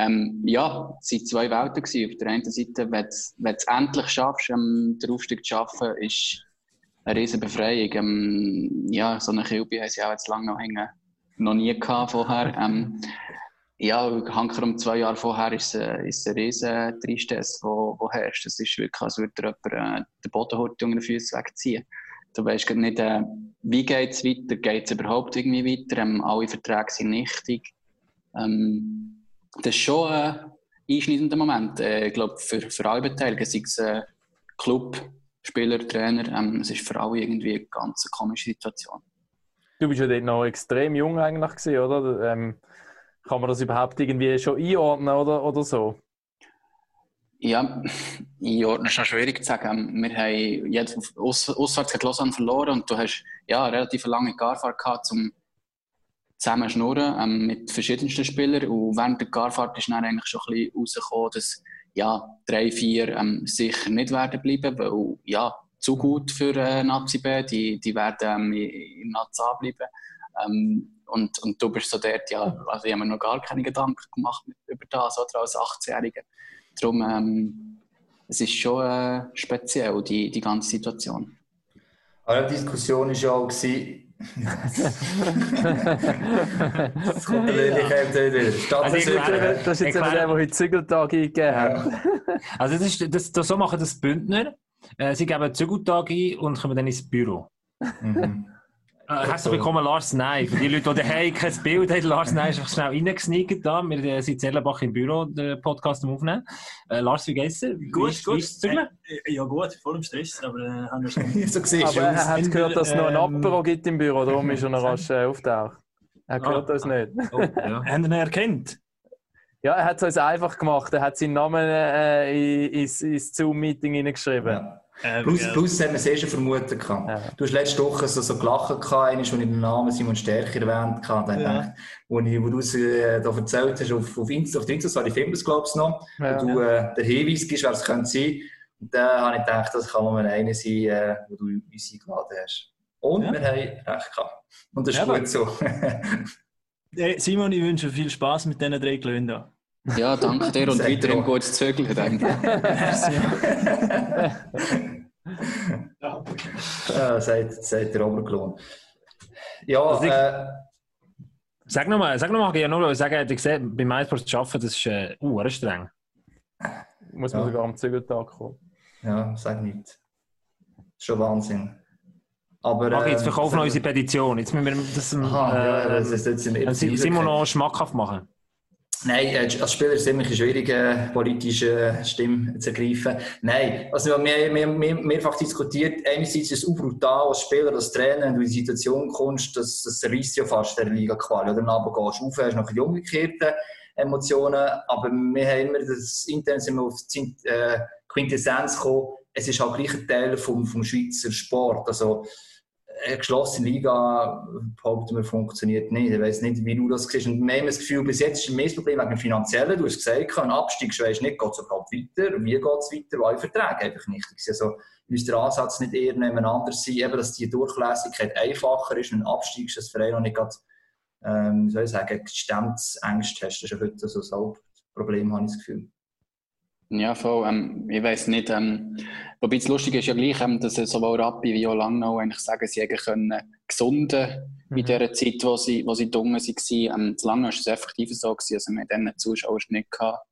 [SPEAKER 5] Ähm, ja, es waren zwei Welten gewesen. Auf der einen Seite, wenn du es endlich schaffst, ähm, den Aufstieg zu schaffen, ist eine riesige Befreiung. Ähm, ja, so eine Kilby haben sie auch jetzt Langnau hängen noch nie gehabt vorher. Ähm, ja, Hanker um zwei Jahre vorher ist es äh, ist eine Tristesse, wo, wo herrscht. Es ist wirklich, als würde dir jemand äh, den Bodenhort unter den Füßen wegziehen. Du weißt nicht, äh, wie geht es weiter, geht es überhaupt irgendwie weiter, ähm, alle Verträge sind nichtig. Ähm, das ist schon ein einschneidender Moment, äh, ich glaube, für, für alle Beteiligten, sei es äh, Club, Spieler, Trainer, ähm, es ist für alle irgendwie eine ganz komische Situation.
[SPEAKER 2] Du bist ja dort noch extrem jung eigentlich gewesen, oder? Ähm, kann man das überhaupt irgendwie schon einordnen oder, oder so?
[SPEAKER 5] Ja, einordnen ist schon schwierig zu sagen. Wir haben jetzt aus, auswärts gegen Lausanne verloren und du hast ja, eine relativ lange Garfahrt gehabt, um zusammen zu schnurren ähm, mit verschiedensten Spielern. Und während der Garfahrt ist dann eigentlich schon ein bisschen rausgekommen, dass ja, drei, vier ähm, sicher nicht werden bleiben, weil ja, zu gut für äh, Nazi B, die, die werden ähm, im Nazi A bleiben. Ähm, und, und du bist so dort, ja, also ich habe mir noch gar keine Gedanken gemacht über das, oder als 18-Jähriger. Darum, ähm, es ist schon äh, speziell, die, die ganze Situation.
[SPEAKER 1] Aber die Diskussion war ja auch, gewesen, das kommt kommt wieder. Statt
[SPEAKER 3] Also
[SPEAKER 2] Das ist jetzt
[SPEAKER 3] Erklär-
[SPEAKER 2] der, der heute Zügeltag eingegeben hat.
[SPEAKER 1] Ja.
[SPEAKER 3] Also das ist, das, das, so machen das Bündner. Äh, sie geben Zügeltag ein und kommen dann ins Büro.
[SPEAKER 1] Mhm.
[SPEAKER 3] Äh, hast du bekommen Lars Ney? Für die Leute, die daheim kein Bild haben, Lars Ney ist einfach schnell reingesneakt da. Wir äh, sind in Zellenbach im Büro, den Podcast am Aufnehmen. Äh, Lars, wie geht's dir? Wie
[SPEAKER 6] Gut,
[SPEAKER 3] ist-
[SPEAKER 6] gut.
[SPEAKER 3] Wie Zügeln?
[SPEAKER 6] Äh, Ja gut, voll im Stress, aber äh, haben wir schon.
[SPEAKER 1] so siehst
[SPEAKER 2] Aber er hat gehört, dass es noch ein
[SPEAKER 6] Ähm,
[SPEAKER 2] Apero gibt im Büro, darum ist er noch rasch äh, auftaucht. Er hört
[SPEAKER 6] Ah.
[SPEAKER 2] das nicht.
[SPEAKER 6] Oh, ja. Haben wir ihn erkannt?
[SPEAKER 2] Ja, er hat es uns einfach gemacht. Er hat seinen Namen äh, in- ins, ins Zoom-Meeting hineingeschrieben.
[SPEAKER 1] Ja.
[SPEAKER 6] Ähm,
[SPEAKER 1] Plus,
[SPEAKER 6] ja.
[SPEAKER 1] plus haben wir es eh schon vermutet. gehabt.
[SPEAKER 2] Ja.
[SPEAKER 1] Du hast letzte Woche so, so gelacht, gehabt, einmal, als ich den Namen Simon Stärker erwähnt habe. Dann
[SPEAKER 6] Ja.
[SPEAKER 1] gedacht, wo, ich, wo du es äh, da erzählt hast, auf, auf Insta, auf der Insta-Story filmen wir es, glaube ich, noch.
[SPEAKER 2] Ja.
[SPEAKER 1] wo du äh, den Hinweis gibst, wer es könnte sein. Und dann habe ich gedacht, das kann mal einer sein, äh, wo du uns eingeladen hast. Und
[SPEAKER 6] Ja.
[SPEAKER 1] wir haben recht gehabt. Und das ist
[SPEAKER 6] Ja, aber-
[SPEAKER 1] gut so.
[SPEAKER 6] Hey, Simon, ich wünsche viel Spaß mit diesen drei Glöhnen.
[SPEAKER 5] Ja, danke dir und weiterhin gutes Zögeln.
[SPEAKER 1] ja, sagt, sagt der Oberklon. Ja,
[SPEAKER 3] Also ich-
[SPEAKER 1] äh,
[SPEAKER 3] Sag nochmal, sag nochmal, ich nur sagen, ich gesehen, beim MySports zu arbeiten, das ist äh, uh, streng.
[SPEAKER 2] Muss man
[SPEAKER 1] Ja.
[SPEAKER 2] sogar am Zügeltag kommen.
[SPEAKER 1] ja, sag nicht. Das ist schon Wahnsinn. Aber,
[SPEAKER 3] Mach jetzt
[SPEAKER 1] ähm,
[SPEAKER 3] verkaufen wir unsere Petition. Jetzt müssen wir das ähm,
[SPEAKER 1] Aha, ja, das
[SPEAKER 3] äh,
[SPEAKER 1] ist jetzt im
[SPEAKER 3] äh, Simon noch schmackhaft machen.
[SPEAKER 1] Nein, äh, als Spieler ist es immer schwierig, äh, politische Stimme zu ergreifen. Nein, also wir haben mehr, mehr, mehr, mehrfach diskutiert. Einerseits ist es auch brutal als Spieler, als Trainer, wenn du in die Situation kommst, dass das reisst ja fast der Liga Quali. Oder dann gehst du auf, hast noch die umgekehrten Emotionen. Aber wir haben immer das intern sind wir auf die Quintessenz gekommen. Es ist halt gleich ein Teil vom, vom Schweizer Sport. Also, eine geschlossene Liga, behaupten wir, funktioniert nicht. Ich weiß nicht, wie du das siehst. Und wir haben das Gefühl, bis jetzt ist das Problem wegen dem Finanziellen. Du hast gesagt, ein Abstieg weisst nicht, geht es überhaupt weiter? Wie geht es weiter? Weil Verträge einfach nicht. Also, muss der Ansatz nicht eher nebeneinander sein, eben, dass die Durchlässigkeit einfacher ist. Ein Abstieg ist das Verein noch nicht gerade, ähm, soll ich sagen, Gestemmtsängste hast. Das ist ja heute so ein Hauptproblem, habe ich das Gefühl.
[SPEAKER 5] Ja, voll. Ähm, ich weiß nicht. Ähm, wobei das Lustige ist ja gleich, ähm, dass sowohl Rappi wie auch Langnau eigentlich sagen, sie können gesunden
[SPEAKER 3] Mhm.
[SPEAKER 5] in der Zeit, wo sie, wo sie dumm waren. Ähm, das Langnau war es effektiv so, gewesen, also mit diesen Zuschauern nicht gehabt.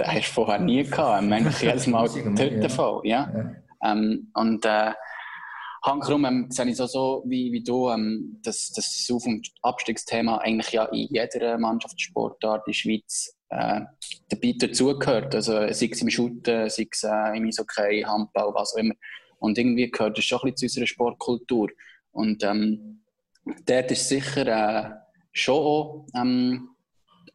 [SPEAKER 5] Den hast du vorher nie gehabt. Ähm, eigentlich jedes Mal
[SPEAKER 1] Ja.
[SPEAKER 5] der Fall. Ja.
[SPEAKER 1] Ja.
[SPEAKER 5] Ähm, und äh, hankerum ähm, sehe ich auch so wie, wie du, ähm, dass das Auf- und Abstiegsthema eigentlich ja in jeder Mannschaftssportart in der Schweiz äh, dabei dazugehört. Also sei es im Shooten, sei es äh, im Eishockey, Handball, was auch immer. Und irgendwie gehört das schon ein bisschen zu unserer Sportkultur. Und ähm, dort ist sicher äh, schon auch, ähm,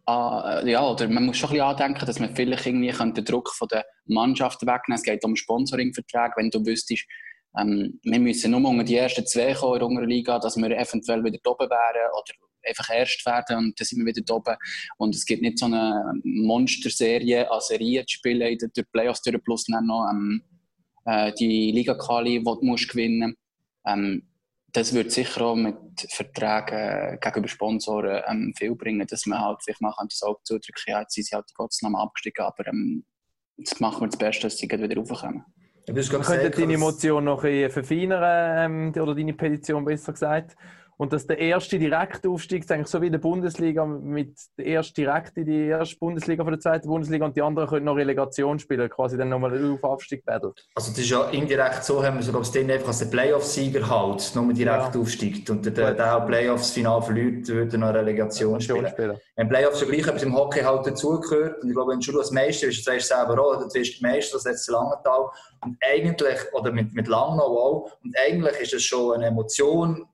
[SPEAKER 5] äh, ja, oder man muss schon ein bisschen andenken, dass man vielleicht irgendwie den Druck von der Mannschaft wegnehmen Es geht um Sponsoringverträge. Wenn du wüsstest, ähm, wir müssen nur unter die ersten zwei kommen in der unteren Liga, dass wir eventuell wieder oben wären oder einfach erst werden und dann sind wir wieder oben. Und es gibt nicht so eine Monsterserie an Serien zu spielen durch die Playoffs durch, plus dann noch ähm, äh, die Liga-Quali, die du musst gewinnen ähm, das wird sicher auch mit Verträgen gegenüber Sponsoren ähm, viel bringen, dass man halt vielleicht mal das Auge zudrücken ja, jetzt sind sie halt trotzdem nochmal abgestiegen, aber ähm, jetzt machen wir das Beste, dass sie wieder raufkommen.
[SPEAKER 1] Du gesagt,
[SPEAKER 2] deine Emotion noch ein verfeinern, ähm, oder deine Petition besser gesagt. Und dass der erste Direktaufstieg ist eigentlich so wie in der Bundesliga mit der erste direkt in die erste Bundesliga von der zweiten Bundesliga und die anderen können noch Relegation spielen, quasi dann nochmal einen Auf-Abstieg battle.
[SPEAKER 1] Also das ist ja indirekt so, haben wir sogar das Ding einfach als der Playoff-Sieger halt, nur direkt
[SPEAKER 2] Ja.
[SPEAKER 1] aufsteigt und der, der, der Playoffs-Final verliert, würde noch Relegation spielen.
[SPEAKER 2] spielen.
[SPEAKER 1] Wenn Playoffs ja gleich etwas im Hockey halt dazugehört, und ich glaube, wenn du als Meister bist, du selber auch, du bist Meister, das letzte Langenthal, und eigentlich, oder mit, mit Langnau auch, und eigentlich ist es schon eine Emotion,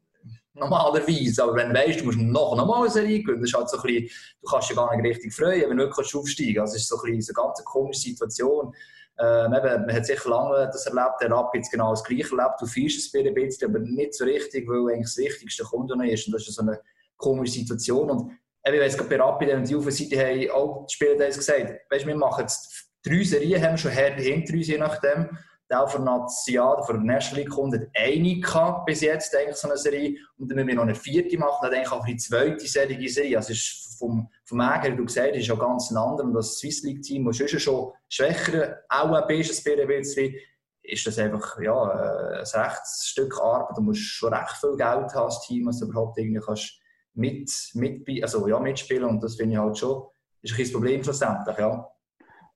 [SPEAKER 1] normalerweise, aber wenn du weißt, du musst noch, noch mal eine Serie gewinnen, das ist halt so ein bisschen, du kannst dich gar nicht richtig freuen, wenn du wirklich aufsteigen kannst. Also es ist so ein bisschen so eine ganz komische Situation. Ähm, eben, man hat sicher lange das erlebt, der Rap jetzt genau das Gleiche erlebt, du feierst es ein bisschen, aber nicht so richtig, weil eigentlich das Wichtigste kommt noch nicht ist. Und das ist so eine komische Situation. Und eben, ich weiss, gerade bei Rapid, wenn die Seite haben, auch die Spieler gesagt, weißt, wir machen jetzt drei Serien, haben schon her, hinter uns, je nachdem. Auch der National, von der National League kommt, hat eine bis jetzt, eigentlich so eine Serie. Und dann müssen wir noch eine vierte machen, dann eigentlich auch die zweite Serie. Serie. Also ist vom, vom Äger, wie du gesagt hast, ist ja ganz ein anderer. Und das Swiss League Team, das schon schon schwächer, auch ein bisschen ein bisschen, ist das einfach ja, äh, ein rechtes Stück Arbeit. Du musst schon recht viel Geld haben als Team, dass du überhaupt irgendwie kannst mit, mit, also, ja, mitspielen Und das finde ich halt schon, ist ein Problem schlussendlich, ja.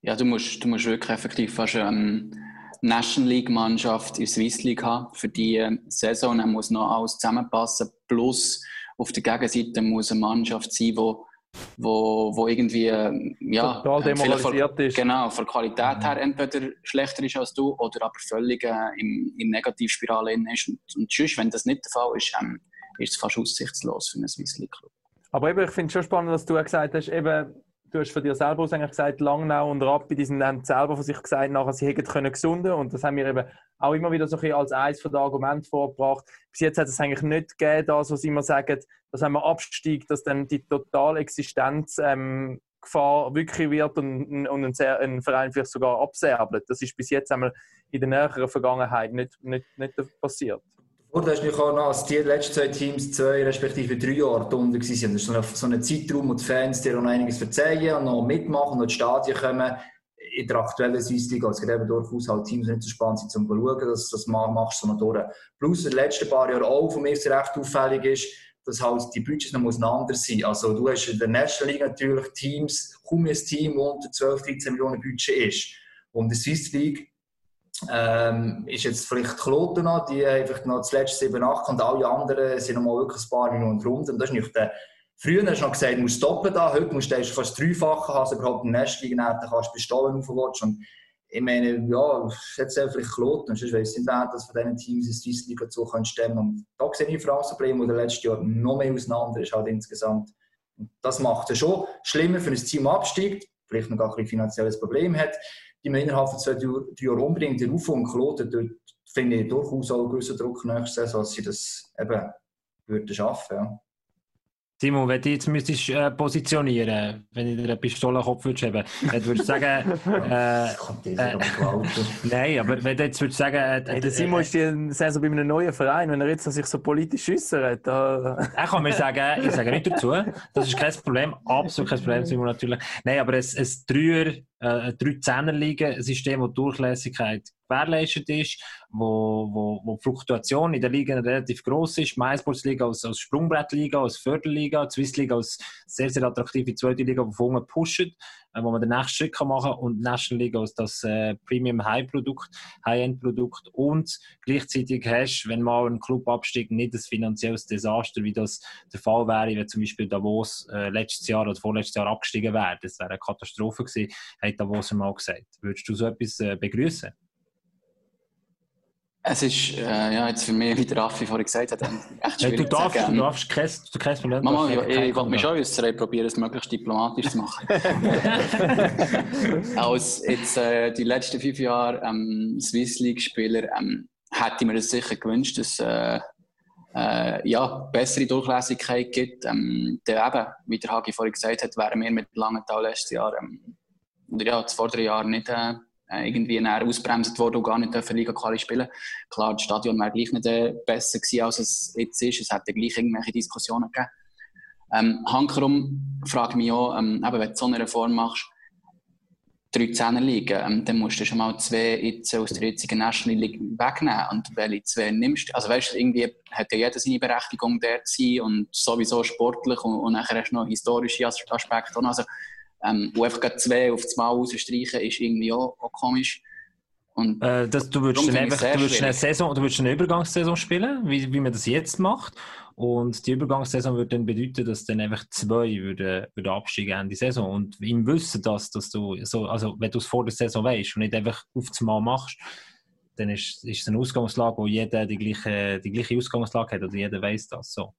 [SPEAKER 5] Ja, du musst, du musst wirklich effektiv fast ähm, National League Mannschaft in der Swiss League haben. Für die Saison dann muss noch alles zusammenpassen. Plus auf der Gegenseite muss eine Mannschaft sein, wo, wo, wo irgendwie ähm, ja,
[SPEAKER 2] Total
[SPEAKER 5] vielleicht
[SPEAKER 2] demoralisiert
[SPEAKER 5] von,
[SPEAKER 2] ist.
[SPEAKER 5] Genau, von der Qualität her entweder schlechter ist als du oder aber völlig äh, im, im Negativspirale ist. Und, und sonst, wenn das nicht der Fall ist, ähm, ist es fast aussichtslos für einen Swiss League Club.
[SPEAKER 2] Aber eben, ich finde es schon spannend, was du auch gesagt hast, eben du hast von dir selber aus eigentlich gesagt, Langnau und Rappi, die sind haben selber von sich gesagt, nachher sie hätten können gesunden und das haben wir eben auch immer wieder so ein bisschen als eines von den Argumenten vorgebracht. Bis jetzt hat es eigentlich nicht gegeben, das, was immer sagen, dass wenn man absteigt, dass dann die totale Existenz ähm, Gefahr wirklich wird und, und ein, sehr, ein Verein vielleicht sogar absäbelt. Das ist bis jetzt einmal in der näheren Vergangenheit nicht, nicht, nicht passiert.
[SPEAKER 1] Und du hast natürlich auch noch, als die letzten zwei Teams zwei respektive drei Jahre unten waren. Das ist so ein, so ein Zeitraum, wo die Fans dir noch einiges verzeihen und noch mitmachen und ins Stadion kommen. In der aktuellen Swiss League, also es gibt eben durchaus halt Teams, die nicht so spannend sind, um zu schauen, dass das machst, sondern durch. Plus in den letzten paar Jahren auch, von mir recht auffällig ist, dass halt die Budgets noch auseinander sind. Also du hast in der National League natürlich Teams, kaum ein Team, das unter 12, 13 Millionen Budget ist. Und in der Swiss League ähm, ist jetzt vielleicht die Kloten noch, die einfach noch das letzte 7, 8 und alle anderen sind noch mal wirklich ein paar Minuten runter. Und das ist nicht der, früher hast du noch gesagt, du musst stoppen da, heute musst du fast dreifache haben, also überhaupt eine Nestliegen dann kannst du Pistolen aufwatschen. Und ich meine, ja, jetzt vielleicht Kloten, sonst weiss ich nicht, dass von diesen Teams in Swiss League so stemmen Und da sehe ich vor allem das Problem, das letztes Jahr noch mehr auseinander ist, halt insgesamt. Und das macht es schon schlimmer für ein Team absteigt, vielleicht noch gar ein finanzielles Problem hat die man innerhalb von zwei, drei Jahren unbedingt in Ruf und kloten, dort finde ich durchaus auch einen gewissen Druck nächste Saison, dass sie das eben würden schaffen. Ja.
[SPEAKER 3] Simon, wenn du jetzt müsstest, äh, positionieren wenn ich dir eine Pistole in den Kopf würdest haben, dann würdest du sagen... Äh, äh, Nein, aber wenn du jetzt würdest sagen... Äh,
[SPEAKER 2] hey, der Simon ist die Saison bei einem neuen Verein, wenn er jetzt sich so politisch äußert.
[SPEAKER 3] Er kann mir sagen, ich sage nicht dazu, das ist kein Problem, absolut kein Problem, Simon, natürlich. Nein, aber ein, ein Dreier äh, ein 3-10er-Liga-System, wo die Durchlässigkeit gewährleistet ist, wo, wo, wo Fluktuation in der Liga relativ groß ist. MySports-Liga als, als Sprungbrettliga, als Förderliga, Swiss-Liga als sehr, sehr attraktive zweite Liga, die vorne pusht, äh, wo man den nächsten Schritt machen kann und National League als das äh, Premium-High-Produkt, High-End-Produkt und gleichzeitig hast, wenn mal ein Club absteigt, nicht ein finanzielles Desaster, wie das der Fall wäre, wenn zum Beispiel Davos äh, letztes Jahr oder vorletztes Jahr abgestiegen wäre. Das wäre eine Katastrophe gewesen hat Davos mal gesagt. Würdest du so etwas äh, begrüßen?
[SPEAKER 5] Es ist, äh, ja, jetzt für mich, wie der Raffi vorhin gesagt hat, echt
[SPEAKER 3] schwierig du darfst, du darfst kein, du kein
[SPEAKER 5] Problem. Mama, ich, ich, ich wollte mich schon äußern, ich probiere es möglichst diplomatisch zu machen. Als jetzt äh, die letzten fünf Jahre ähm, Swiss League-Spieler ähm, hätte ich mir das sicher gewünscht, dass äh, äh, ja, bessere Durchlässigkeit gibt. Ähm, der eben, wie der Hagi vorhin gesagt hat, wären wir mit Langenthal letztes Jahr ähm, oder ja, das vordere Jahr nicht äh, irgendwie ausbremst worden und gar nicht dürfen Liga Quali spielen. Klar, das Stadion wäre gleich nicht äh, besser gewesen, als es jetzt ist. Es hätte gleich irgendwelche Diskussionen gegeben. Ähm, Hankerum frage mich auch, ähm, eben, wenn du so eine Reform machst, drei Zehner liegen, ähm, dann musst du schon mal zwei jetzt aus der jetzigen National League wegnehmen. Und welche zwei nimmst du? Also weißt du, irgendwie hat ja jeder seine Berechtigung dort zu sein und sowieso sportlich und, und nachher hast du noch historische Aspekte. Also, ähm, wo einfach zwei auf Mal rausstreichen, ist irgendwie auch, auch komisch.
[SPEAKER 3] Und äh, das, du würdest, dann einfach, du würdest eine Saison, du würdest eine Übergangssaison spielen, wie, wie man das jetzt macht. Und die Übergangssaison würde dann bedeuten, dass dann einfach zwei würden, würden absteigen Ende Saison. Und im Wissen, dass, dass du so, also wenn du es vor der Saison weißt und nicht einfach auf das Mal machst, dann ist, ist es eine Ausgangslage, wo jeder die gleiche, die gleiche Ausgangslage hat oder jeder weiß das so.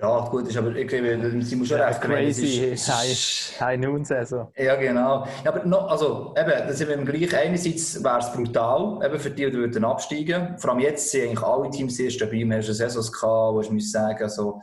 [SPEAKER 1] Ja, gut, ist aber ich glaube, sie muss schon recht
[SPEAKER 2] Crazy, High Noon Saison.
[SPEAKER 1] Ja, genau. Ja, aber noch, also, eben, da sind wir im gleich. Einerseits wäre es brutal, eben für die, die würden absteigen. Vor allem jetzt sind eigentlich alle Teams sehr stabil. Wir haben schon Saisons gehabt, wo ich muss sagen, also,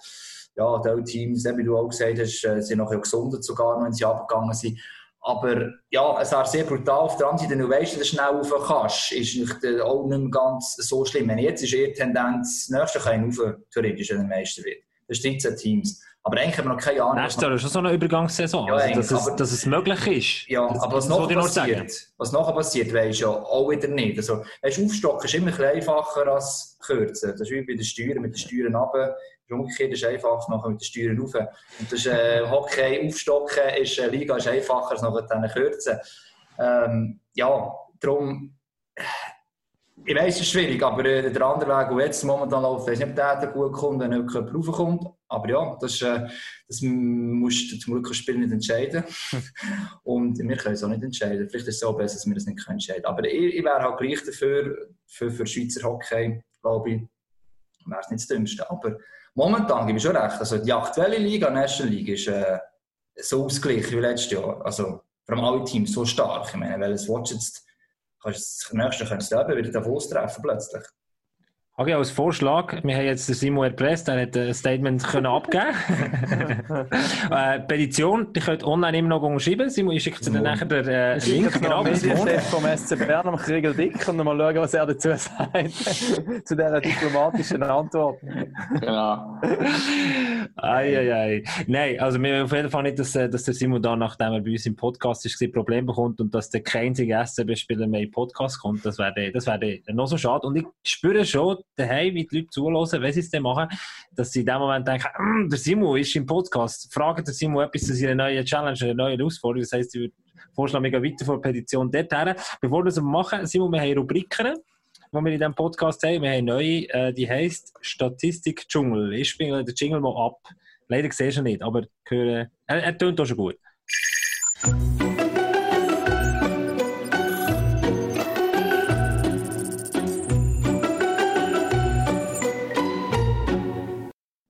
[SPEAKER 1] ja, die Teams, wie du auch gesagt hast, äh, sind noch gesundet sogar, wenn sie abgegangen sind. Aber ja, es wäre sehr brutal. Auf der anderen Seite, du weißt, dass du schnell rauf kannst, ist nicht, auch nicht ganz so schlimm. Wenn jetzt ist eher Tendenz, das nächste kann rauf, theoretisch, wenn der Meister wird. Das ist 13 Teams. Aber eigentlich haben wir noch keine Ahnung.
[SPEAKER 3] Nächstes Jahr ist schon so eine Übergangssaison, ja, also, dass, es, dass es möglich ist.
[SPEAKER 1] Ja, das, aber was noch passiert, was nachher passiert, weisst ja auch wieder nicht. Also, weißt, aufstocken ist immer ein einfacher als kürzen. Das ist wie bei den Steuern, mit den Steuern runter. Umgekehrt ist einfacher nachher mit den Steuern rauf. Und das ist, äh, Hockey aufstocken ist, äh, Liga ist einfacher als nachher dann kürzen. Ähm, ja, darum ich weiß, es ist schwierig, aber äh, der andere Weg, der jetzt momentan läuft, weiß nicht, ob der gut kommt, wenn nicht jemand raufkommt. Aber ja, das, äh, das musst du zum Glück als Spiel nicht entscheiden. Und wir können es auch nicht entscheiden. Vielleicht ist es so besser, dass wir das nicht entscheiden können. Aber ich, ich wäre halt gleich dafür, für, für Schweizer Hockey, glaube ich, wäre es nicht das Dümmste. Aber momentan gebe ich schon recht. Also die aktuelle Liga, National League, ist, äh, so ausgeglichen wie letztes Jahr. Also, vor allem alle Teams so stark. Ich meine, welches Watch jetzt, kannst das nächste könntest du eben wieder Davos treffen plötzlich.
[SPEAKER 3] Okay, als Vorschlag, wir haben jetzt den Simon erpresst, der hat ein Statement können abgeben äh, Petition, die könnt online immer noch unterschreiben. Simon, ich schicke dir dann nachher den äh,
[SPEAKER 2] Ich
[SPEAKER 3] Link.
[SPEAKER 2] schicke genau. Medienchef vom SC Bern, am Kriegel Dick, und mal schauen, was er dazu sagt. zu dieser diplomatischen Antwort.
[SPEAKER 5] Genau.
[SPEAKER 3] Eieiei. Nein, also wir auf jeden Fall nicht, dass, äh, dass der Simon dann, nachdem er bei uns im Podcast ist, ein Problem bekommt und dass der kein einziger SCB-Spieler mehr in den Podcast kommt. Das wäre das wäre noch so schade. Und ich spüre schon daheim, wie die Leute zuhören, wenn sie es dann machen, dass sie in dem Moment denken, «Mm, der Simon ist im Podcast. Fragen der Simon etwas zu seiner neuen Challenge, einer neuen Herausforderung. Das heisst, ich würde vorschlagen, wir gehen weiter vor der Petition dorthin. Bevor wir aber machen, Simon, wir haben Rubriken die wir in diesem Podcast haben. Wir haben neue, äh, die heisst Statistik Dschungel. Ich spiele den Jingle mal ab. Leider siehst du ihn nicht, aber er, er tönt auch schon gut.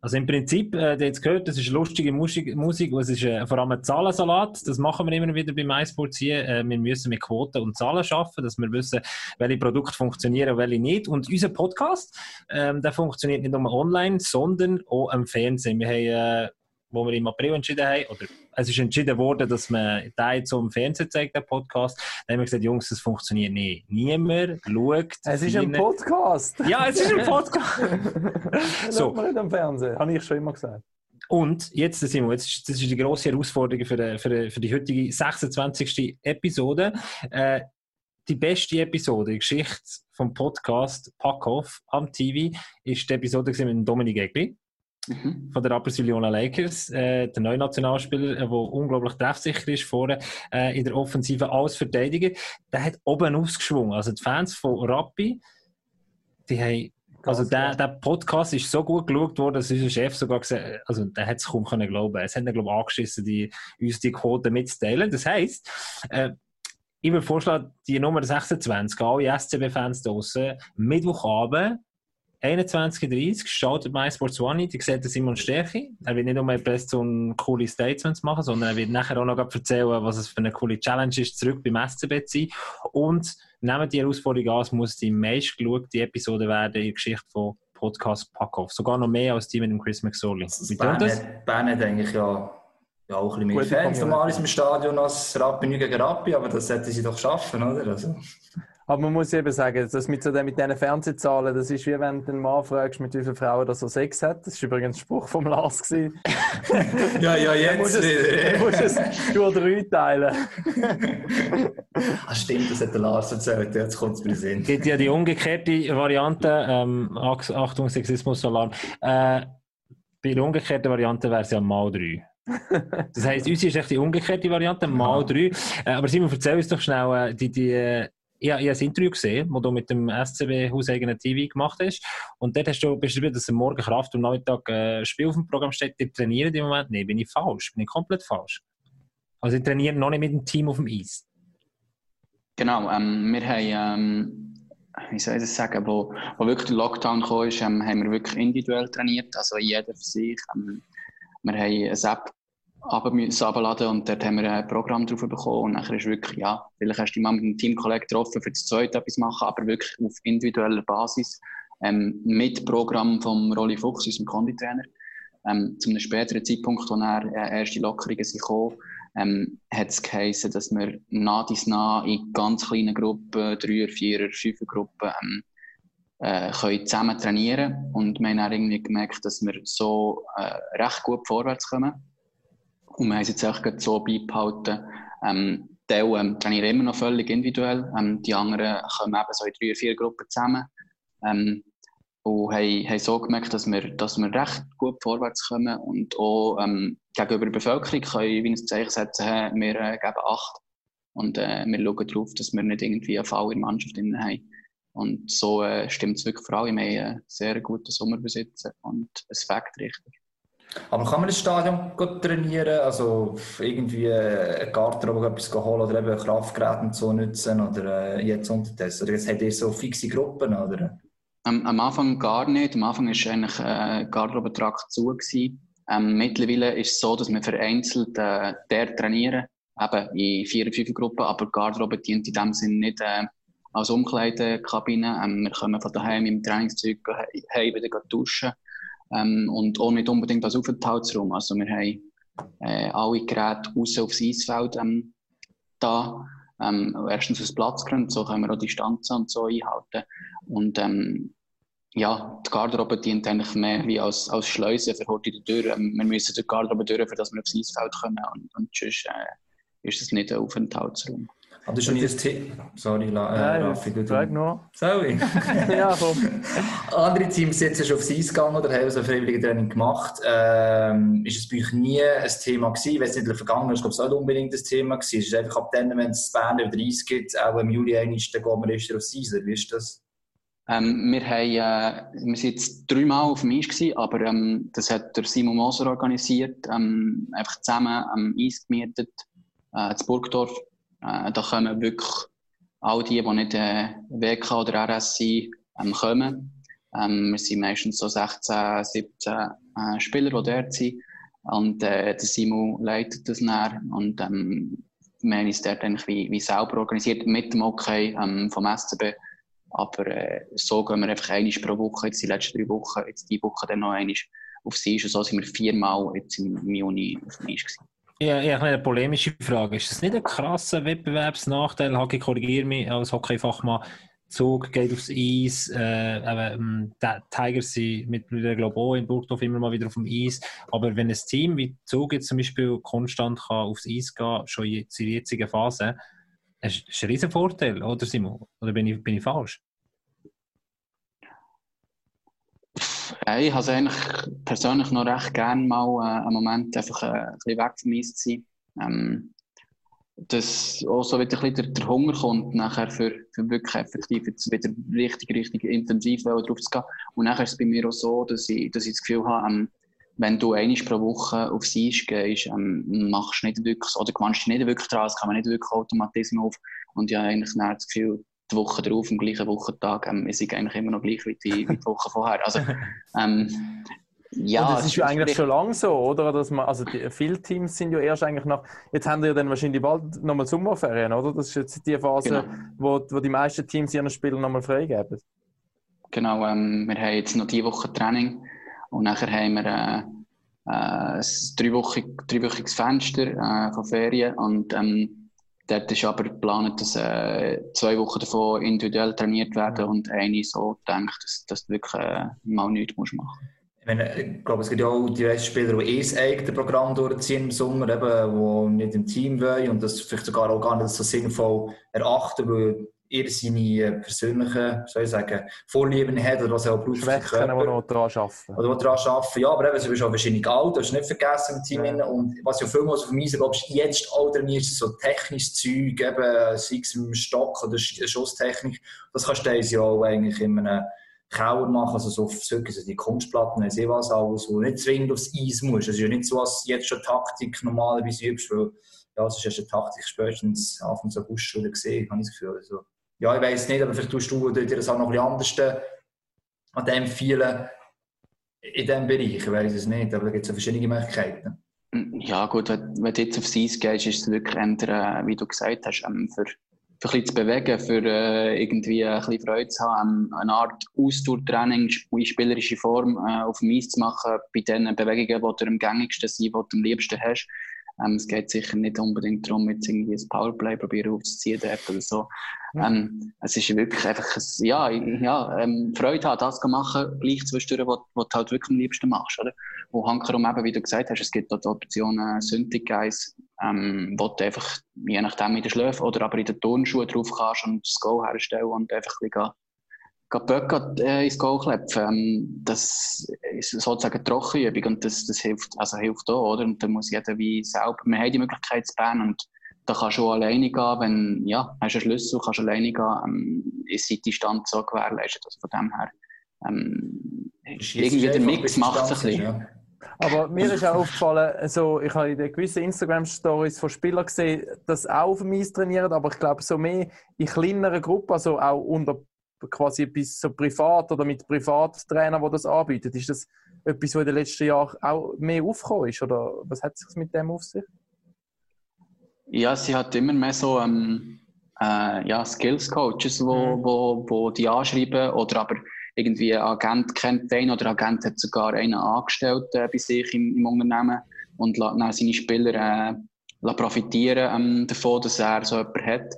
[SPEAKER 3] Also im Prinzip, äh, ihr jetzt gehört, das ist lustige Musik, Musik und es ist äh, vor allem ein Zahlensalat. Das machen wir immer wieder beim MySports hier. Äh, wir müssen mit Quoten und Zahlen arbeiten, dass wir wissen, welche Produkte funktionieren und welche nicht. Und unser Podcast, ähm, der funktioniert nicht nur online, sondern auch am Fernsehen. Wir haben, äh, wo wir im April entschieden haben, oder es ist entschieden worden, dass man den im Fernsehen zeigt, den Podcast. Dann haben wir gesagt, Jungs, das funktioniert nicht. Niemand schaut.
[SPEAKER 2] Es ist ein Podcast.
[SPEAKER 3] Ja, es ist ein Podcast.
[SPEAKER 2] so. Man nicht am Fernsehen. Habe ich schon immer gesagt.
[SPEAKER 3] Und jetzt, Simon, jetzt, das ist die grosse Herausforderung für die, für die, für die heutige 26. Episode. Äh, die beste Episode, die Geschichte vom Podcast Packoff am TV, ist die Episode mit Dominik Egli
[SPEAKER 5] Mhm.
[SPEAKER 3] von der Rapperswil-Jona Lakers, äh, der neue Nationalspieler, der unglaublich treffsicher ist vorne äh, in der Offensive als Verteidiger. Der hat oben ausgeschwungen. Also die Fans von Rappi, die haben also der, der Podcast ist so gut geschaut worden, dass unser Chef sogar gesagt hat, also der hat es kaum können glauben. Es hat ihn, glaube ich, angeschissen, die, uns die Quote mitzuteilen. Das heisst, äh, ich würde vorschlagen, die Nummer 26, alle SCB-Fans draussen, Mittwochabend, 21.30 startet MySports One. Die sieht den Simon Stärke. Er wird nicht nur etwas so ein coole Statements machen, sondern er wird nachher auch noch erzählen, was es für eine coole Challenge ist, zurück beim SCB zu sein. Und nehmen die Herausforderung an, es muss die meistgeschaute Episode werden in der Geschichte von Podcast Packoff. Sogar noch mehr als die mit dem Chris McSorley.
[SPEAKER 1] Also
[SPEAKER 3] Wie tönt das?
[SPEAKER 1] hat, Bern hat eigentlich ja, ja auch ein bisschen mehr Fans normal im Stadion als Rappi nicht gegen Rappi, aber das sollten sie doch schaffen, oder? Also,
[SPEAKER 2] Aber man muss eben sagen, das mit, so den, mit diesen Fernsehzahlen, das ist wie wenn du einen Mann fragst, mit wie vielen Frauen er so Sex hat. Das war übrigens ein Spruch vom Lars. gewesen.
[SPEAKER 1] ja, ja,
[SPEAKER 2] Du musst
[SPEAKER 1] jetzt
[SPEAKER 2] es, du musst es durch drei teilen.
[SPEAKER 1] ah, stimmt, das hat der Lars erzählt, ja, jetzt kommt es mir Sinn.
[SPEAKER 3] Es gibt ja die umgekehrte Variante, ähm, Ach- Achtung, Sexismus-Alarm. Äh, bei der umgekehrten Variante wäre es ja mal 3. Das heisst, uns ist echt die umgekehrte Variante, mal 3. Äh, aber Simon, erzähl uns doch schnell, äh, die, die, äh, ich, ich habe ein Interview gesehen, das du mit dem SCB hauseigenen TV gemacht hast. Und dort hast du beschrieben, dass am Morgen Kraft und am Nachmittag äh, ein Spiel auf dem Programm steht. Die trainieren im Moment. Nein, bin ich falsch? Bin ich komplett falsch? Also, ich trainiere noch nicht mit dem Team auf dem Eis.
[SPEAKER 5] Genau, ähm, wir haben, ähm, wie soll ich das sagen, wo, wo wirklich der Lockdown kam, ähm, haben wir wirklich individuell trainiert, also jeder für sich. Ähm, wir haben eine App müssen runterladen und dort haben wir ein Programm drauf bekommen und nachher ist wirklich, ja, vielleicht hast du dich mal mit einem Teamkollegen getroffen, für das zweite etwas machen, aber wirklich auf individueller Basis, ähm, mit Programm vom Rolli Fuchs, unserem Konditrainer. Ähm, zu einem späteren Zeitpunkt, als er äh, erste Lockerungen sind gekommen, ähm, hat es geheißen, dass wir nah dies nah in ganz kleinen Gruppen, Dreier, Vierer, Fünfer Gruppen, ähm, äh, können zusammen trainieren Und wir haben dann irgendwie gemerkt, dass wir so äh, recht gut vorwärts kommen. Und wir haben es jetzt auch so beibehalten. Ähm, die ähm, trainieren immer noch völlig individuell. Ähm, die anderen kommen eben so in drei, vier Gruppen zusammen. Ähm, und haben, haben so gemerkt, dass wir, dass wir recht gut vorwärts kommen und auch ähm, gegenüber der Bevölkerung können wie ein Zeichen setzen, hey, wir äh, geben Acht und äh, wir schauen darauf, dass wir nicht irgendwie einen Fall in der Mannschaft haben. Und so äh, stimmt es wirklich vor allem. Wir haben einen sehr guten Sommer besitzen und es fängt richtig.
[SPEAKER 1] Aber kann man ins Stadion gut trainieren? Also irgendwie eine Garderobe etwas holen oder eben Kraftgeräte so nutzen oder äh, jetzt unterdessen? Oder jetzt habt ihr so fixe Gruppen? Oder?
[SPEAKER 5] Am, am Anfang gar nicht. Am Anfang war eigentlich äh, Garderobentrakt zu. Ähm, mittlerweile ist es so, dass wir vereinzelt äh, der trainieren, eben in vier, fünf Gruppen, aber Garderobe dient in dem Sinne nicht äh, als Umkleidekabine. Ähm, wir können von daheim im Trainingszeug he- heim wieder duschen ähm, und auch nicht unbedingt als Aufenthaltsraum. Also wir haben äh, alle Geräte raus aufs Eisfeld ähm, da. Ähm, erstens aus Platzgründen, so können wir auch Distanzen und so einhalten. Und ähm, ja, die Garderobe dient eigentlich mehr wie als, als Schleuse für heute die Tür. Ähm, wir müssen durch die Garderobe durch, dass wir aufs Eisfeld kommen und, und sonst äh, ist es nicht ein Aufenthaltsraum.
[SPEAKER 1] Aber das ist schon nie das Thema. Sorry, La, äh,
[SPEAKER 2] Nein,
[SPEAKER 1] Raffi, du-
[SPEAKER 2] frag nur.
[SPEAKER 1] Sorry.
[SPEAKER 2] ja, komm.
[SPEAKER 1] Andere Teams sind jetzt schon aufs Eis gegangen oder haben so ein freiwilliges Training gemacht. Ähm, ist es bei euch nie ein Thema gewesen? Ich weiß nicht, in der Vergangenheit ist es nicht unbedingt ein Thema gewesen. Es ist einfach ab dann, wenn es Bern über Eis gibt, auch im Juli einmal, dann gehen wir erst aufs Eis. oder Wie ist das?
[SPEAKER 5] Ähm, wir, haben, äh, wir sind jetzt dreimal auf dem Eis gewesen, aber ähm, das hat der Simon Moser organisiert, ähm, einfach zusammen am Eis gemietet, äh, in Burgdorf. Äh, da kommen wirklich all die, die nicht äh, WK oder RS sind, ähm, kommen. Ähm, wir sind meistens so 16, 17 äh, Spieler, die dort sind. Und äh, der Simon leitet das dann. Und ähm, wir haben uns dort eigentlich wie, wie selber organisiert, mit dem Okay ähm, vom SCB. Aber äh, so gehen wir einfach einmal pro Woche, jetzt die letzten drei Wochen, jetzt die Woche dann noch einmal auf Eis. Und so sind wir viermal jetzt im Juni auf dem Eis gewesen.
[SPEAKER 3] Ja, ja, eine polemische Frage. Ist das nicht ein krasser Wettbewerbsnachteil? Hagi, korrigiere mich als Hockeyfachmann. Zug geht aufs Eis. Äh, eben, die Tigers sind glaube ich, auch in Burgdorf immer mal wieder auf dem Eis. Aber wenn ein Team wie Zug jetzt zum Beispiel konstant kann aufs Eis gehen schon in der jetzigen Phase, ist ist ein riesen Vorteil, oder Simon? Oder bin ich, bin ich falsch?
[SPEAKER 5] Ja, ich habe es eigentlich persönlich noch recht gerne mal äh, einen Moment einfach äh, ein bisschen weg vom Eis zu sein. Ähm, dass auch so wieder ein bisschen der, Hunger kommt, nachher für, für wirklich effektiv jetzt wieder richtig, richtig intensiv drauf zu gehen. Und nachher ist es bei mir auch so, dass ich, dass ich das Gefühl habe, ähm, wenn du einmal pro Woche aufs Eis gehst, ähm, machst du nicht wirklich, oder gewöhnst dich nicht wirklich dran, es kann man nicht wirklich Automatismus auf. Und ich habe eigentlich das Gefühl, die Woche darauf, am gleichen Wochentag, ähm, ist ich eigentlich immer noch gleich wie die, wie die Woche vorher. Also, ähm, ja,
[SPEAKER 2] und das ist ja eigentlich schon lange so, oder? Dass man, also die, viele Teams sind ja erst eigentlich nach. Jetzt haben wir ja dann wahrscheinlich bald nochmal Sommerferien, oder? Das ist jetzt die Phase,
[SPEAKER 5] Genau.
[SPEAKER 2] wo, wo die meisten Teams ihren Spielern nochmal freigeben.
[SPEAKER 5] Genau, ähm, wir haben jetzt noch diese Woche Training und nachher haben wir äh, äh, ein dreiwöchig, dreiwöchiges Fenster äh, von Ferien und ähm, dort ist aber geplant, dass äh, zwei Wochen davon individuell trainiert werden und eine so denkt, dass, dass du wirklich äh, mal nichts musst machen.
[SPEAKER 1] Ich, meine, ich glaube, es gibt ja auch diverse Spieler, die eh das eigene Programm durchziehen im Sommer, eben, die nicht im Team wollen und das vielleicht sogar auch gar nicht so sinnvoll erachten, weil er seine äh, persönlichen, soll ich sagen, Vorlieben hat oder was er auch braucht
[SPEAKER 2] Schwächen, die noch daran arbeiten.
[SPEAKER 1] Oder die daran arbeiten. Ja, aber eben, du bist auch wahrscheinlich alt, das hast du nicht vergessen im Team.
[SPEAKER 2] Ja.
[SPEAKER 1] Und was ja vielmals auf dem Eis, glaube ich, jetzt auch trainierst, so technisches Zeug, eben, sei es im Stock oder Sch- Schusstechnik. Das kannst du ja auch eigentlich in einem Kauer machen, also so wirklich die Kunstplatten, weiss ich was alles, wo du nicht zwingend aufs Eis musst. Es ist ja nicht so, als du jetzt schon Taktik normalerweise übst, weil ja, es ist erst eine Taktik spätestens Anfang August schon gesehen, habe ich das Gefühl. Also, ja, ich weiß nicht, aber vielleicht tust du dir das auch noch ein bisschen anders an dem vielen in diesem Bereich, ich weiß es nicht, aber da gibt es ja verschiedene Möglichkeiten.
[SPEAKER 5] Ja gut, wenn, du jetzt aufs Eis gehst, ist es wirklich eher, äh, wie du gesagt hast, ähm, für, für ein zu bewegen, für äh, irgendwie ein bisschen Freude zu haben, ähm, eine Art Ausdauertraining in spielerischer Form äh, auf dem Eis zu machen, bei den Bewegungen, die dir am gängigsten sind, die du am liebsten hast. Ähm, es geht sicher nicht unbedingt darum, jetzt irgendwie ein Powerplay probieren aufzuziehen dort oder so. Ähm, es ist wirklich einfach, ein, ja, ja ähm, Freude haben, das zu machen, gleich zwischendurch, was was du halt wirklich am liebsten machst, oder? Wo hankerum eben, wie du gesagt hast, es gibt auch die Option äh, Synthetic Guys, ähm, wo du einfach, je nachdem in den Schläfen oder aber in den Turnschuhen drauf kannst und das Go herstellen und einfach ein bisschen Böcke äh, ins Goal klepfen. Ähm, das ist sozusagen eine Trockenübung und das, das hilft, also hilft auch, oder? Und da muss jeder wie selber, wir haben die Möglichkeit zu bauen und da kannst du auch alleine gehen, wenn, ja, hast einen Schlüssel, kannst alleine gehen, ähm, ist die Distanz so gewährleistet, also von dem her, ähm, irgendwie der Mix macht es ein bisschen.
[SPEAKER 1] Ja.
[SPEAKER 2] Aber mir ist auch aufgefallen, also ich habe in den gewissen Instagram-Stories von Spielern gesehen, dass auch auf dem Eis trainieren, aber ich glaube so mehr in kleineren Gruppen, also auch unter quasi bis so privat oder mit Privattrainern, die das anbieten. Ist das etwas, was in den letzten Jahren auch mehr aufgekommen ist? Oder was hat sich mit dem auf sich?
[SPEAKER 5] Ja, sie hat immer mehr so ähm, äh, ja, Skills-Coaches, wo,
[SPEAKER 2] Mhm.
[SPEAKER 5] wo, wo die anschreiben oder aber irgendwie ein Agent kennt den oder ein Agent hat sogar einen angestellt äh, bei sich im, im Unternehmen und lässt seine Spieler äh, profitieren ähm, davon, dass er so jemanden hat.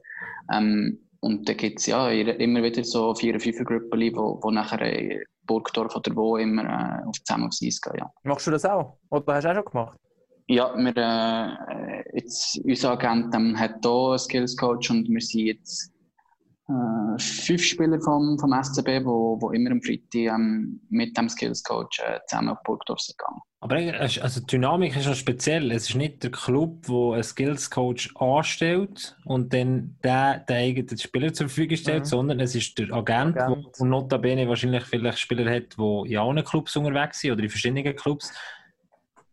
[SPEAKER 5] Ähm, und da gibt es ja immer wieder so vier- oder fünf Gruppen, die wo, wo nachher in Burgdorf oder wo immer äh, auf, zusammen aufs Eis gehen. Ja.
[SPEAKER 2] Machst du das auch? Oder hast du auch schon gemacht?
[SPEAKER 5] Ja, wir, äh, jetzt, unser Agent ähm, hat hier einen Skills Coach und wir sind jetzt äh, fünf Spieler vom, vom SCB, wo, wo immer am Freitag ähm, mit dem Skills Coach äh, zusammen auf Burgdorf sind gegangen.
[SPEAKER 3] Aber eigentlich- also die Dynamik ist ja speziell. Es ist nicht der Club, der einen Skills Coach anstellt und dann der den eigenen Spieler zur Verfügung stellt,
[SPEAKER 2] Mhm.
[SPEAKER 3] sondern es ist der Agent, der notabene wahrscheinlich vielleicht Spieler hat, die in allen Clubs unterwegs sind oder in verschiedenen Clubs.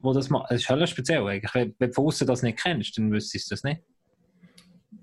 [SPEAKER 3] Wo das, macht. das ist völlig speziell eigentlich. Wenn, wenn du von außen das nicht kennst, dann wüsstest du das nicht.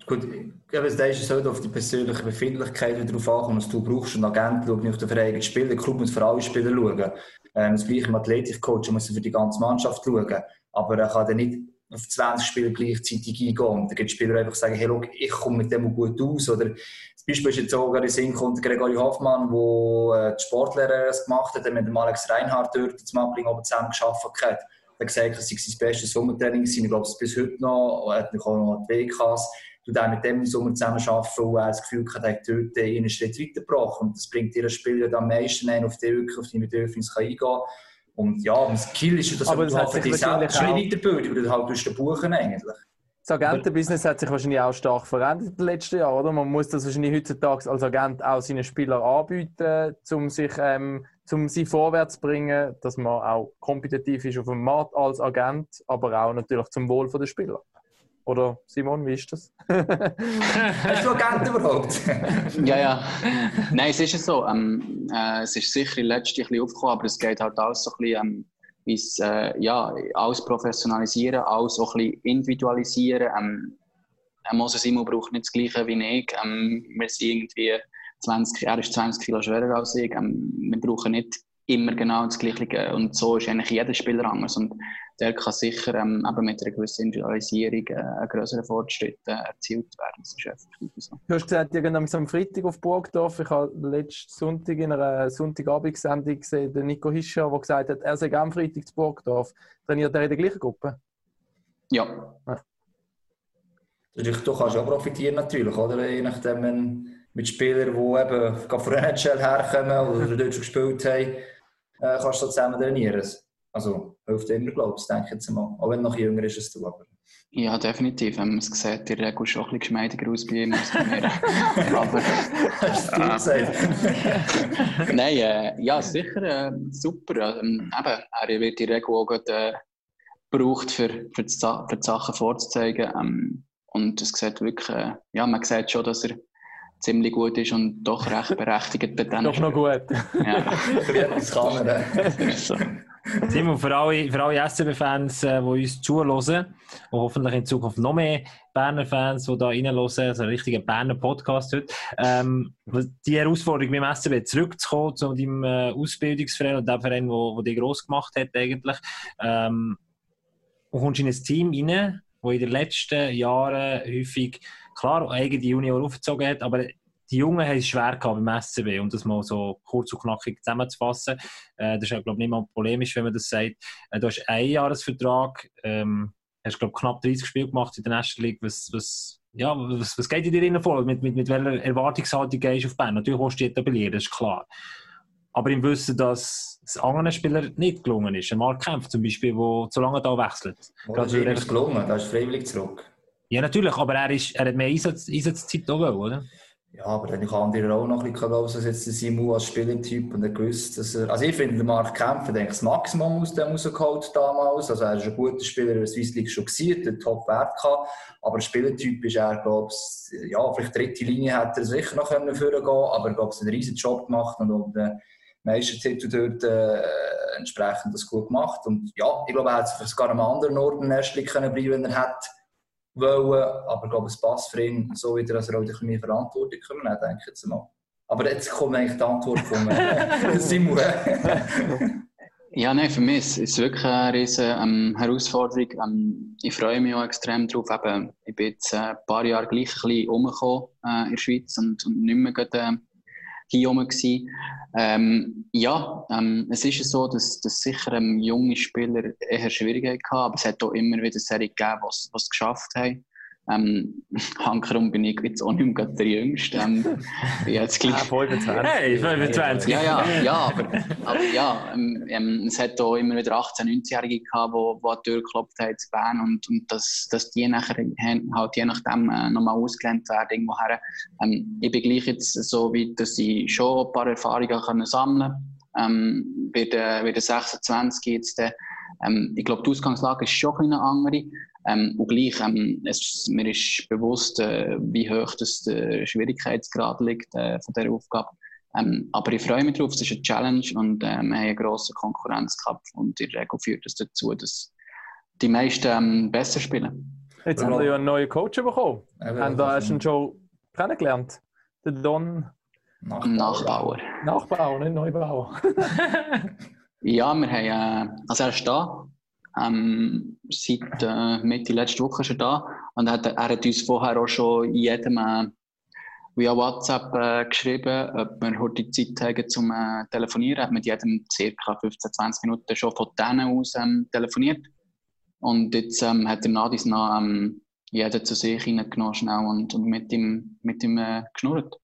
[SPEAKER 1] Gut, eben, da ist es halt auf die persönliche Befindlichkeit wieder drauf ankommen, was du brauchst. Und Agent schaut nicht auf den vereigenen Spieler, der Club muss für alle Spieler schauen. Ähm, das gleiche im Athletikcoach, er muss für die ganze Mannschaft schauen. Aber er kann dann nicht auf 20 Spieler gleichzeitig eingehen. Dann gibt es Spieler einfach sagen, hey, schau, ich komme mit dem gut aus. Oder das Beispiel ist jetzt gerade in Sinn kommt Gregory Hoffmann, der äh, die Sportlehrer gemacht hat, der mit dem Alex Reinhardt dort zum Abling oben zusammen gearbeitet hat. Er hat gesagt, es sei sein bestes Sommertraining. Ich glaube, es bis heute noch. Er hat noch die WKs. Du dann mit dem im Sommer zusammen arbeiten, wo er das Gefühl hat, er hat dort einen Schritt weitergebracht. Und das bringt ihren Spieler dann am meisten ein, auf die wirklich auf die Bedürfnisse kann eingehen kann. Und ja, das Skill ist ja das,
[SPEAKER 2] Aber das
[SPEAKER 1] du halt für dich
[SPEAKER 2] wahrscheinlich
[SPEAKER 1] schon weiterbilden, weil du halt durch den Buchen eigentlich.
[SPEAKER 2] Das Agentenbusiness hat sich wahrscheinlich auch stark verändert in den letzten Jahren, oder? Man muss das wahrscheinlich heutzutage als Agent auch seinen Spielern anbieten, um sich, ähm, um sie vorwärts zu bringen, dass man auch kompetitiv ist auf dem Markt als Agent, aber auch natürlich zum Wohl der Spieler. Oder Simon, wie ist das?
[SPEAKER 1] Hast du Agenten überhaupt?
[SPEAKER 5] Ja, ja. Nein, es ist ja so. Ähm, äh, es ist sicher in letzter Zeit ein bisschen aufgekommen, aber es geht halt alles so ein bisschen, ähm, ins, äh, ja, alles professionalisieren, alles so ein bisschen individualisieren. Ähm, äh, Moses Simon braucht nicht das Gleiche wie ich. Ähm, wir sind irgendwie 20, er ist 20 Kilo schwerer als ich. Ähm, wir brauchen nicht immer genau das Gleiche. Und so ist eigentlich jeder Spieler anders. Und der kann sicher ähm, eben mit einer gewissen Individualisierung äh, ein größerer Fortschritt äh, erzielt werden. Das ist effektiv so.
[SPEAKER 2] Du hast gesagt, irgendwann am Freitag auf Burgdorf. Ich habe letzten Sonntag in einer Sonntagabendsendung gesehen, den Nico Hischer, der gesagt hat, er sei am Freitag zu Burgdorf. Trainiert er in der gleichen Gruppe?
[SPEAKER 5] Ja,
[SPEAKER 1] Natürlich, du kannst auch profitieren natürlich, oder? Je nachdem, wenn mit Spielern, die eben von der NHL herkommen oder dort schon gespielt haben, äh, kannst du zusammen trainieren. Also hilft immer, glaube ich, denke ich jetzt mal. Auch wenn noch jünger ist als du. Aber.
[SPEAKER 5] Ja, definitiv. Ähm, es sieht der Regel schon ein bisschen geschmeidiger aus bei ihm als bei mir. Aber
[SPEAKER 1] Hast du gesagt?
[SPEAKER 5] nein, äh, ja, sicher äh, super. Ähm, eben, er wird der Regel auch gerade, äh, gebraucht, für, für, die, für die Sachen vorzuzeigen. Ähm, und es sieht wirklich, äh, ja, man sieht schon, dass er ziemlich gut ist und doch recht berechtigt bei denen.
[SPEAKER 2] Doch noch gut.
[SPEAKER 5] Ja,
[SPEAKER 1] Das kann
[SPEAKER 5] so.
[SPEAKER 3] Simon, für alle, für alle SCB-Fans, äh, die uns zuhören und hoffentlich in Zukunft noch mehr Berner Fans, die da reinhören, also ein richtiger Berner Podcast heute, ähm, die Herausforderung beim SCB zurückzukommen zu deinem äh, Ausbildungsverein und dem Verein, wo dich gross gemacht hat eigentlich. Ähm, und kommst in ein Team rein, wo in den letzten Jahren häufig, klar, eigene Junior aufgezogen hat, aber die Jungen haben es schwer gehabt beim SCB, um das mal so kurz und knackig zusammenzufassen. Äh, das ist ja, glaube ich, nicht mal polemisch, wenn man das sagt. Äh, du hast einen Jahresvertrag, ähm, hast, glaube knapp 30 Spiele gemacht in der National League. Was, was, ja, was, was geht in dir rein vor? Mit, mit, mit welcher Erwartungshaltung gehst du auf Bern? Natürlich willst du dich etablieren, das ist klar. Aber im Wissen, dass es anderen Spielern nicht gelungen ist. Ein Mark Kempf zum Beispiel, der zu lange da wechselt.
[SPEAKER 1] Das ist ihm gelungen, da ist freiwillig zurück.
[SPEAKER 3] Ja, natürlich, aber er, ist, er hat mehr Einsatz, Einsatzzeit auch, wollen, oder?
[SPEAKER 1] Ja, aber dann kann andere auch noch ein bisschen glauben, dass jetzt Simu als Spielertyp und er gewusst, dass er, also ich finde, der Kempf hat eigentlich das Maximum aus dem rausgeholt damals. Also er ist ein guter Spieler, der Swiss League schon gesehen, der Top-Wert gehabt. Aber Spielertyp ist er, glaube ich, ja, vielleicht dritte Linie hätte er sicher noch können vorgehen aber ich glaube, er hat einen riesen Job gemacht und auch den Meistertitel dort äh, entsprechend das gut gemacht. Und ja, ich glaube, er hätte vielleicht sogar an einem anderen Ort in der ersten Liga können bleiben wenn er hätte wollen. Aber ich glaube, es passt für ihn so wieder, dass er auch ein bisschen mehr Verantwortung können hat, denke ich jetzt mal. Aber jetzt kommt eigentlich die Antwort von äh, Simon.
[SPEAKER 5] Ja, nein, für mich ist es wirklich eine riesige ähm, Herausforderung. Ähm, ich freue mich auch extrem drauf. Eben, ich bin jetzt äh, ein paar Jahre gleich ein bisschen rumgekommen äh, in der Schweiz und, und nicht mehr gerade, hier rum gewesen. Ähm, ja, ähm, es ist so, dass, dass sicher ähm, junge Spieler eher Schwierigkeiten hatten, aber es hat auch immer wieder Serien gegeben, die es geschafft haben. Ähm, Hankerum bin ich jetzt auch nicht mehr gerade der Jüngste. Ähm, ich jetzt
[SPEAKER 2] Ah,
[SPEAKER 5] gleich
[SPEAKER 2] 25.
[SPEAKER 3] Hey, 25.
[SPEAKER 5] ja, ja, ja, aber, aber ja, ähm, ähm, es hat auch immer wieder 18-, 19-Jährige gehabt, die, die an die Tür geklopft haben zu Bern und, und dass, dass die nachher halt je nachdem äh, nochmal ausgelernt werden irgendwo her. Ähm, ich bin gleich jetzt so weit, dass ich schon ein paar Erfahrungen können sammeln kann. Ähm, bei, der, bei der 26 jetzt, äh, ähm, ich glaube, die Ausgangslage ist schon ein bisschen eine andere. Ähm, und gleich, ähm, es, mir ist bewusst, äh, wie hoch das der Schwierigkeitsgrad liegt äh, von dieser Aufgabe. Ähm, aber ich freue mich darauf, es ist eine Challenge und äh, wir haben einen grossen Konkurrenzkampf und in der Regel führt das dazu, dass die meisten ähm, besser spielen.
[SPEAKER 2] Jetzt haben wir ja einen neuen Coach bekommen. Haben da
[SPEAKER 1] das
[SPEAKER 2] hast du ihn schon kennengelernt? Der Don
[SPEAKER 1] Nachbauer.
[SPEAKER 5] Nachbauer.
[SPEAKER 2] Nachbauer, nicht Neubauer.
[SPEAKER 5] Ja, wir haben, äh, also er ist da. Ähm, seit äh, Mitte letzte Woche er da. Und er hat, er hat uns vorher auch schon jedem äh, via WhatsApp äh, geschrieben, ob wir heute Zeit haben zum äh, Telefonieren. Er hat mit jedem ca. 15, 20 Minuten schon von denen aus ähm, telefoniert. Und jetzt ähm, hat der Nadis noch ähm, jeden zu sich schnell und, und mit ihm, mit ihm äh, geschnurrt.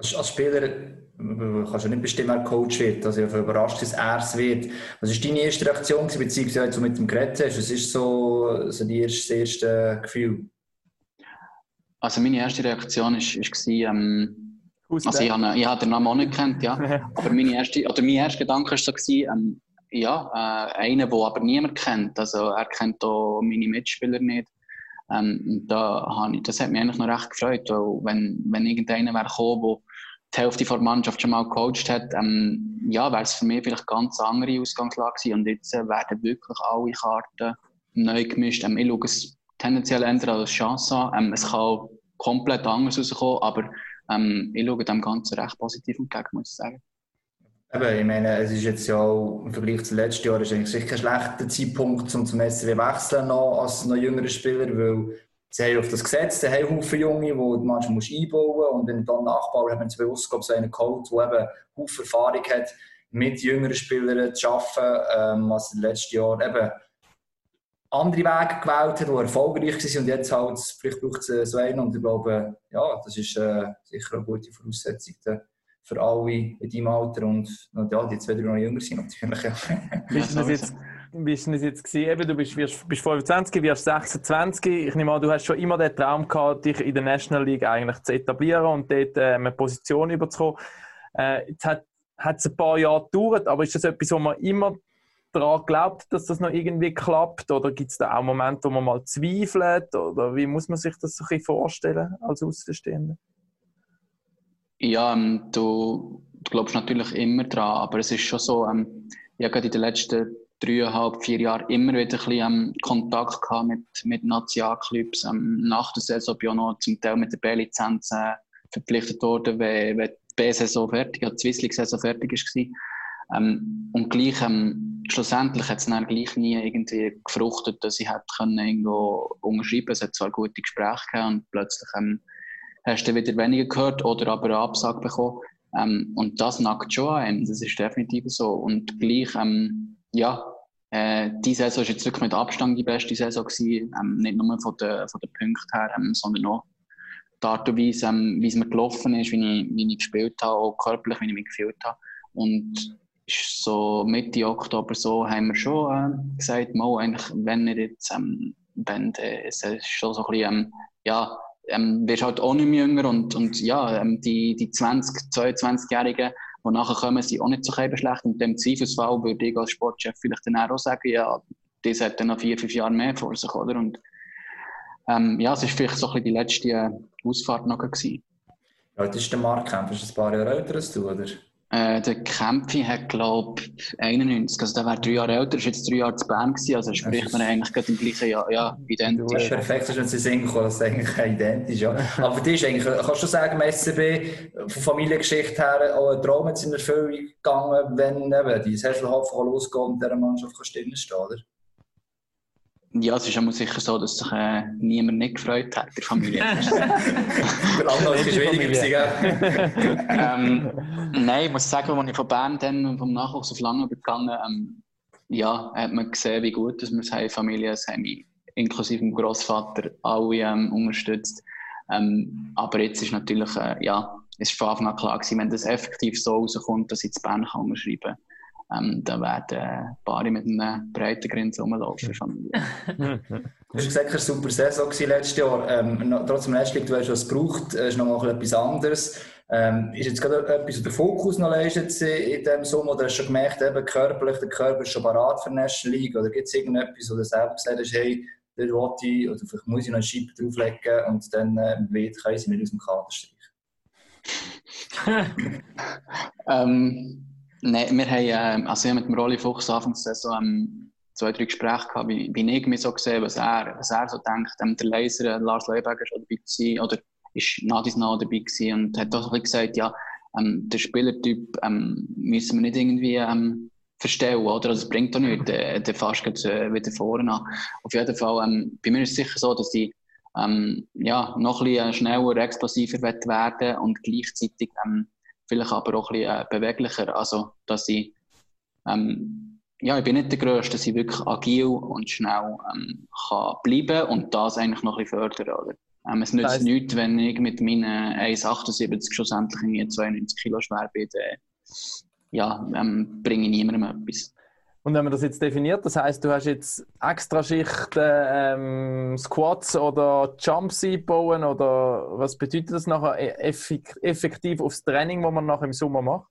[SPEAKER 1] Als, als Spieler äh, kannst du nicht bestimmen, wer Coach wird. Also ich bin überrascht, dass er es wird. Was war deine erste Reaktion, beziehungsweise als du mit dem geredet hast? Was ist so, so die erste, das erste Gefühl?
[SPEAKER 5] Also meine erste Reaktion ist, ist ähm, Also ich habe, ich habe den Namen auch nicht gekannt, ja. Aber meine erste, oder mein erster Gedanke war so, ähm, ja, äh, einer, den aber niemand kennt. Also er kennt auch meine Mitspieler nicht. Ähm, und da habe ich, das hat mich eigentlich noch recht gefreut, weil wenn, wenn irgendeiner wäre gekommen, der die Hälfte der Mannschaft schon mal gecoacht hat, ähm, ja, wäre es für mich vielleicht ganz andere Ausgangslage gewesen. Und jetzt äh, werden wirklich alle Karten neu gemischt. Ähm, ich schaue es tendenziell eher als Chance an. Ähm, es kann auch komplett anders rauskommen, aber ähm, ich schaue dem Ganzen recht positiv entgegen, muss ich sagen.
[SPEAKER 1] Eben, ich meine, es ist jetzt ja auch im Vergleich zum letzten Jahr ist eigentlich kein schlechter Zeitpunkt, um zum SCW wechseln noch als noch jüngerer Spieler, weil sie haben auf das Gesetz, sie haben Haufen Junge, die du manchmal musst einbauen musst und wenn du dann nachbauen, haben sie bewusst glaube ich, so einen geholt, der eben Haufen Erfahrung hat, mit jüngeren Spielern zu arbeiten, ähm, als im letzten Jahr eben andere Wege gewählt hat, die erfolgreich waren und jetzt halt, vielleicht braucht es so einen und ich glaube, ja, das ist äh, sicher eine gute Voraussetzung da für alle in deinem Alter und, und ja, die zwei, die noch jünger sind natürlich. Ja.
[SPEAKER 2] Ist das jetzt, wie ist das jetzt? Eben, du bist, wirst, bist 25, wirst 26. Ich nehme an, du hast schon immer den Traum gehabt, dich in der National League eigentlich zu etablieren und dort äh, eine Position überzukommen. Äh, jetzt hat es ein paar Jahre gedauert, aber ist das etwas, wo man immer daran glaubt, dass das noch irgendwie klappt? Oder gibt es da auch Momente, wo man mal zweifelt? Oder wie muss man sich das so ein bisschen vorstellen als Außenstehender?
[SPEAKER 5] Ja, ähm, du, du glaubst natürlich immer dran, aber es ist schon so, ähm, ich habe gerade in den letzten dreieinhalb, vier Jahren immer wieder ein bisschen ähm, Kontakt gehabt mit, mit Nationalclubs. Ähm, nach der Saison bin ich auch noch zum Teil mit der B-Lizenz äh, verpflichtet worden, wenn, wenn die B-Saison fertig, ja, die Swiss League-Saison fertig war. Ähm, und gleich, ähm, schlussendlich hat es dann gleich nie irgendwie gefruchtet, dass ich hätte können irgendwo unterschreiben Es hat zwar gute Gespräche gegeben und plötzlich ähm, hast du wieder weniger gehört oder aber eine Absage bekommen. Ähm, und das nackt schon an einem, das ist definitiv so. Und gleich, ähm, ja, äh, die Saison war jetzt wirklich mit Abstand die beste Saison gewesen, ähm, nicht nur von den, von den Punkten her, ähm, sondern auch die Art und Weise, ähm, wie es mir gelaufen ist, wie ich, wie ich gespielt habe, auch körperlich, wie ich mich gefühlt habe. Und so Mitte Oktober so, haben wir schon äh, gesagt, mal, eigentlich, wenn ihr jetzt, ähm, wenn, äh, es ist schon so ein bisschen, ähm, ja, ähm, wirst halt auch nicht mehr jünger und, und ja, ähm, die, die 20-, 22-Jährigen, die nachher kommen, sind auch nicht so schlecht. Und im Zweifelsfall würde ich als Sportchef vielleicht dann auch sagen, ja, das hat dann noch vier, fünf Jahre mehr vor sich, oder? Und ähm, ja, es war vielleicht so ein bisschen die letzte Ausfahrt noch gewesen.
[SPEAKER 1] Ja, das ist der Marktkampf, ist ein paar Jahre älter als du, oder?
[SPEAKER 5] Äh, der Kämpfi hat, glaube ich, 91, also der wäre drei Jahre älter, ist jetzt drei Jahre zu Bern gewesen, also spricht man eigentlich gerade im gleichen Jahr, ja,
[SPEAKER 1] Das
[SPEAKER 5] identisch.
[SPEAKER 1] ist perfekt, den Sinn kommen, das ist eigentlich identisch. Ja. Aber für dich ist eigentlich, kannst du sagen, im SCB von Familiengeschichte her auch ein Traum jetzt in Erfüllung gegangen, wenn eben die Hesselhoff losgeht und dieser Mannschaft kann stehen stehen, oder?
[SPEAKER 5] Ja, es ist einmal sicher so, dass sich äh, niemand nicht gefreut hat, der Familie.
[SPEAKER 1] Für andere ist es schwieriger gewesen,
[SPEAKER 5] ähm, nein, ich muss sagen, als ich von Bern dann vom Nachwuchs auf Lange gegangen ähm, ja, hat man gesehen, wie gut dass wir es haben, Familie, es haben mich inklusive dem Großvater alle ähm, unterstützt. Ähm, aber jetzt ist natürlich, äh, ja, es ist von Anfang an klar gewesen, wenn das effektiv so rauskommt, dass ich zu Bern kann unterschreiben kann, ähm, dann werden äh, Paare mit einem breiten Grinsen rumlaufen. Familie.
[SPEAKER 1] Du hast gesagt, es war eine super Saison letztes Jahr. Ähm, trotzdem, letztlich, du hast was gebraucht, es ist noch mal etwas anderes. Ähm, ist jetzt gerade etwas, wo der Fokus noch leistet in diesem Sommer? Oder hast du schon gemerkt, eben körperlich, der Körper ist schon parat für die National League? Oder gibt es irgendetwas, wo du selber gesagt hast, hey, da will ich, oder vielleicht muss ich noch eine Scheibe drauflegen und dann äh, wird, können sie nicht aus dem Kader streichen?
[SPEAKER 5] Ähm, nein, wir haben, ähm, also ich mit dem Rolli Fuchs Anfang der Saison ähm, zwei, drei Gespräche gehabt, wie, wie ich mich so gesehen, was er, was er so denkt. Ähm, der Laser, äh, Lars Leuberger, ist auch dabei gewesen, oder ist Nadis nah dabei gewesen und hat auch so gesagt, ja, ähm, der Spielertyp ähm, müssen wir nicht irgendwie ähm, verstellen, oder? Also, es bringt doch nichts, der, der fast geht, äh, wieder vorne an. Auf jeden Fall, ähm, bei mir ist es sicher so, dass ich ähm, ja, noch ein bisschen schneller, explosiver werden und gleichzeitig ähm, vielleicht aber auch ein bisschen äh, beweglicher. Also, dass ich, ähm, ja, ich bin nicht der Größte, dass ich wirklich agil und schnell ähm, kann bleiben und das eigentlich noch ein bisschen fördern. Oder? Ähm, es nützt nichts, wenn ich mit meinen 1,78 schlussendlich irgendwie 92 Kilo schwer bin. Dann, ja, ähm, bringe ich niemandem etwas.
[SPEAKER 2] Und wenn man das jetzt definiert, das heißt, du hast jetzt extra Schichten, ähm, Squats oder Jumps einbauen oder was bedeutet das nachher e- effek- effektiv aufs Training, das man nachher im Sommer macht?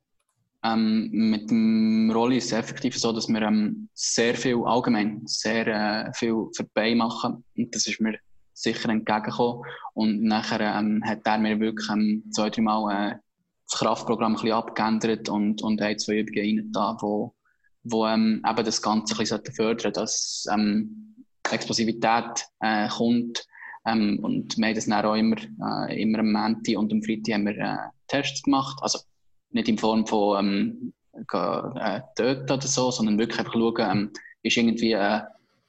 [SPEAKER 5] Ähm, mit dem Rolli ist es effektiv so, dass wir ähm, sehr viel allgemein, sehr äh, viel die Beine machen. Und das ist mir sicher entgegengekommen. Und nachher ähm, hat er mir wirklich ähm, zwei, drei Mal äh, das Kraftprogramm ein bisschen abgeändert und, und hat zwei Übungen rein da, wo ähm, eben das Ganze ein bisschen fördern dass ähm, Explosivität äh, kommt. Ähm, und wir haben das dann auch immer, äh, immer am Montag und am Freitag haben wir äh, Tests gemacht. Also nicht in Form von ähm, äh, töten oder so, sondern wirklich einfach schauen, ähm, ist irgendwie äh,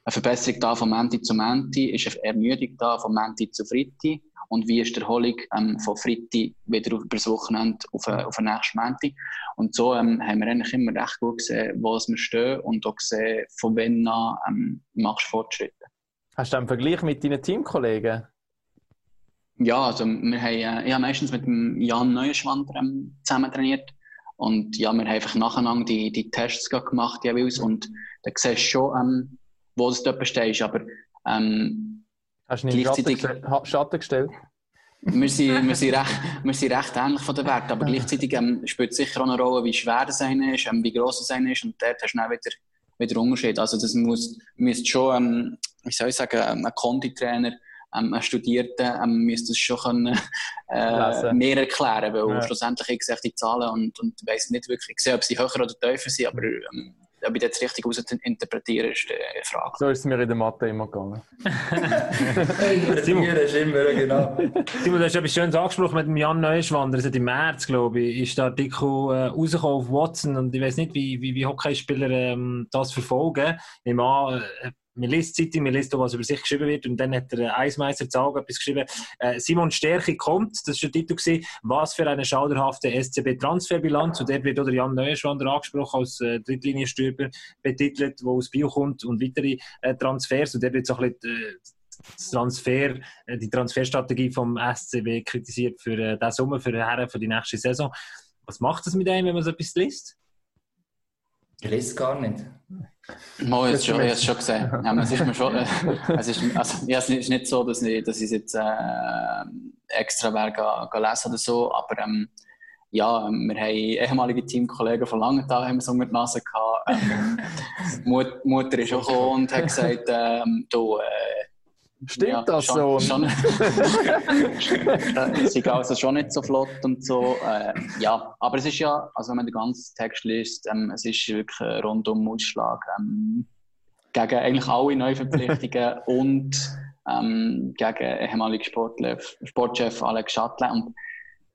[SPEAKER 5] eine Verbesserung da von Menti zu Menti, ist eine Ermüdung da von Menti zu Fritti und wie ist die Erholung ähm, von Fritti wieder über das Wochenende auf, äh, auf den nächsten Menti. Und so ähm, haben wir eigentlich immer recht gut gesehen, wo wir stehen und auch gesehen, von wann an ähm, machst du Fortschritte.
[SPEAKER 2] Hast du einen Vergleich mit deinen Teamkollegen?
[SPEAKER 5] Ja, also wir haben, äh, ich habe meistens mit dem Jan Neuschwander ähm, zusammen trainiert. Und ja, wir haben einfach nacheinander die, die Tests gemacht jeweils. Und da siehst du schon, ähm, wo es dort stehst. Aber ähm,
[SPEAKER 2] Hast du Schatten
[SPEAKER 5] Gleichzeitig-
[SPEAKER 2] Schatten gestellt?
[SPEAKER 5] wir, sind, wir, sind recht, wir sind recht ähnlich von den Werten. Aber gleichzeitig ähm, spielt sicher auch eine Rolle, wie schwer das eine ist, ähm, wie gross das eine ist. Und dort hast du dann wieder, wieder Unterschied. Also das muss, müsste schon, ähm, wie soll ich sagen, ähm, ein Konditrainer, ähm, ein Studierter, ähm, müsste das schon können, äh, mehr erklären, weil
[SPEAKER 2] Ja.
[SPEAKER 5] schlussendlich ich sehe die Zahlen und, und weiss nicht wirklich, ich sehe, ob sie höher oder tiefer sind, aber ähm, ob ich das richtig interpretiere, ist die Frage.
[SPEAKER 2] So ist es mir in der Mathe immer gegangen.
[SPEAKER 3] Simon.
[SPEAKER 1] Ist immer, genau.
[SPEAKER 3] Simon, du hast etwas Schönes angesprochen mit dem Jan Neuschwander. Es hat im März, glaube ich, ist der Artikel äh, rausgekommen auf Watson und ich weiß nicht, wie, wie, wie Hockeyspieler ähm, das verfolgen. Ich an, äh, man liest Zeitung, man liest was über sich geschrieben wird und dann hat der Eismeister zu Augen etwas geschrieben. Äh, Simon Stärke kommt, das war der Titel, gewesen, was für eine schauderhafte SCB-Transferbilanz und dort wird auch der Jan Neuschwander angesprochen als äh, Drittlinienstürmer betitelt, der aus Bio kommt und weitere äh, Transfers und dort wird so ein bisschen äh, Transfer, äh, die Transferstrategie vom SCB kritisiert für äh, diesen Sommer, für, die Herren, für die nächste Saison. Was macht das mit einem, wenn man so etwas liest?
[SPEAKER 1] Ich lese gar nicht.
[SPEAKER 5] Mal, ich habe es schon, ich habe es schon gesehen. Ja, es ist mir schon, äh, es ist, also, ja, es ist nicht so, dass ich, dass ich es jetzt äh, extra wäre, ga, ga lesen oder so, aber ähm, ja, wir haben ehemalige Teamkollegen von Langenthal haben so unter die Nase gehabt. Ähm, Mut, Mutter ist auch gekommen und hat gesagt, ähm, du, äh,
[SPEAKER 2] Stimmt
[SPEAKER 5] Ja,
[SPEAKER 2] das
[SPEAKER 5] schon,
[SPEAKER 2] so?
[SPEAKER 5] Schon, Äh, sie gehen also schon nicht so flott und so. Äh, ja, aber es ist ja, also wenn man den ganzen Text liest, ähm, es ist wirklich ein rundum Ausschlag ähm, gegen eigentlich alle Neuverpflichtungen und ähm, gegen ehemaligen Sportchef, Sportchef Alex Schatle. Und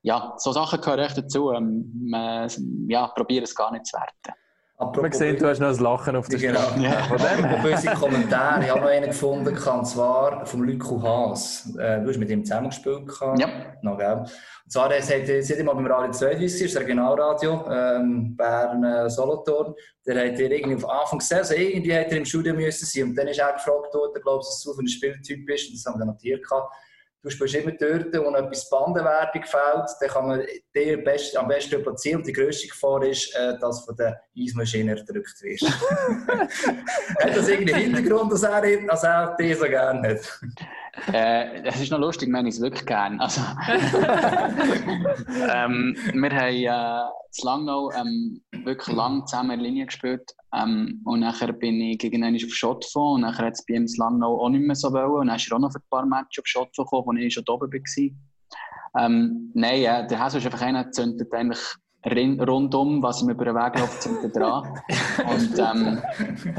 [SPEAKER 5] ja, so Sachen gehören echt dazu. Ähm, man, ja, probiere es gar nicht zu werten.
[SPEAKER 2] Man sieht, du hast noch ein Lachen auf der
[SPEAKER 1] Genau.
[SPEAKER 2] Stirn.
[SPEAKER 1] Ja.
[SPEAKER 2] Von dem her.
[SPEAKER 1] Unsere Kommentare. Ich habe noch einen gefunden, und zwar vom Lüko Haas. Äh, Du hast mit ihm zusammengespielt.
[SPEAKER 5] Ja.
[SPEAKER 1] Noch, gell? Und zwar, er sagt, er hat mal beim Radio 32, das Regionalradio, ähm, Bern äh, Solothurn. Der hat er irgendwie auf Anfang gesehen, also irgendwie hat er im Studio müssen sein. Und dann ist er gefragt worden, glaube ich, was du für ein Spieltyp bist. Und das haben wir notiert. Gehabt. Du spielst immer dort, wo etwas Bandenwerbung fehlt, dann kann man dir best, am besten platzieren. Und die grösste Gefahr ist, äh, dass von der Eismaschine erdrückt wirst. hat das irgendeinen Hintergrund, dass er, dass er dich so gerne hat?
[SPEAKER 5] Äh, es ist noch lustig, wir haben es wirklich gern. Also, ähm, wir haben äh, zu Langnau ähm, wirklich lang zusammen in der Linie gespielt. Ähm, und nachher bin ich gegen einen auf Schott gekommen. Und nachher hat es bei ihm zu Langnau auch nicht mehr so wollen. Und dann ist er auch noch für ein paar Matches auf Schott gekommen, wo ich schon oben war. Ähm, nein, äh, der Hasu ist einfach einer, zündet eigentlich rundum, was ihm über den Weg läuft, zündet dran. Und ähm,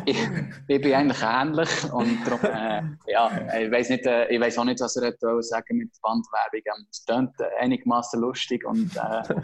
[SPEAKER 5] ich, ich bin eigentlich ähnlich. Und darum, äh, ja, ich weiß nicht, äh, ich weiß auch nicht, was er sagen mit Bandwerbung. Ähm, Es klingt äh, einigermaßen lustig und äh,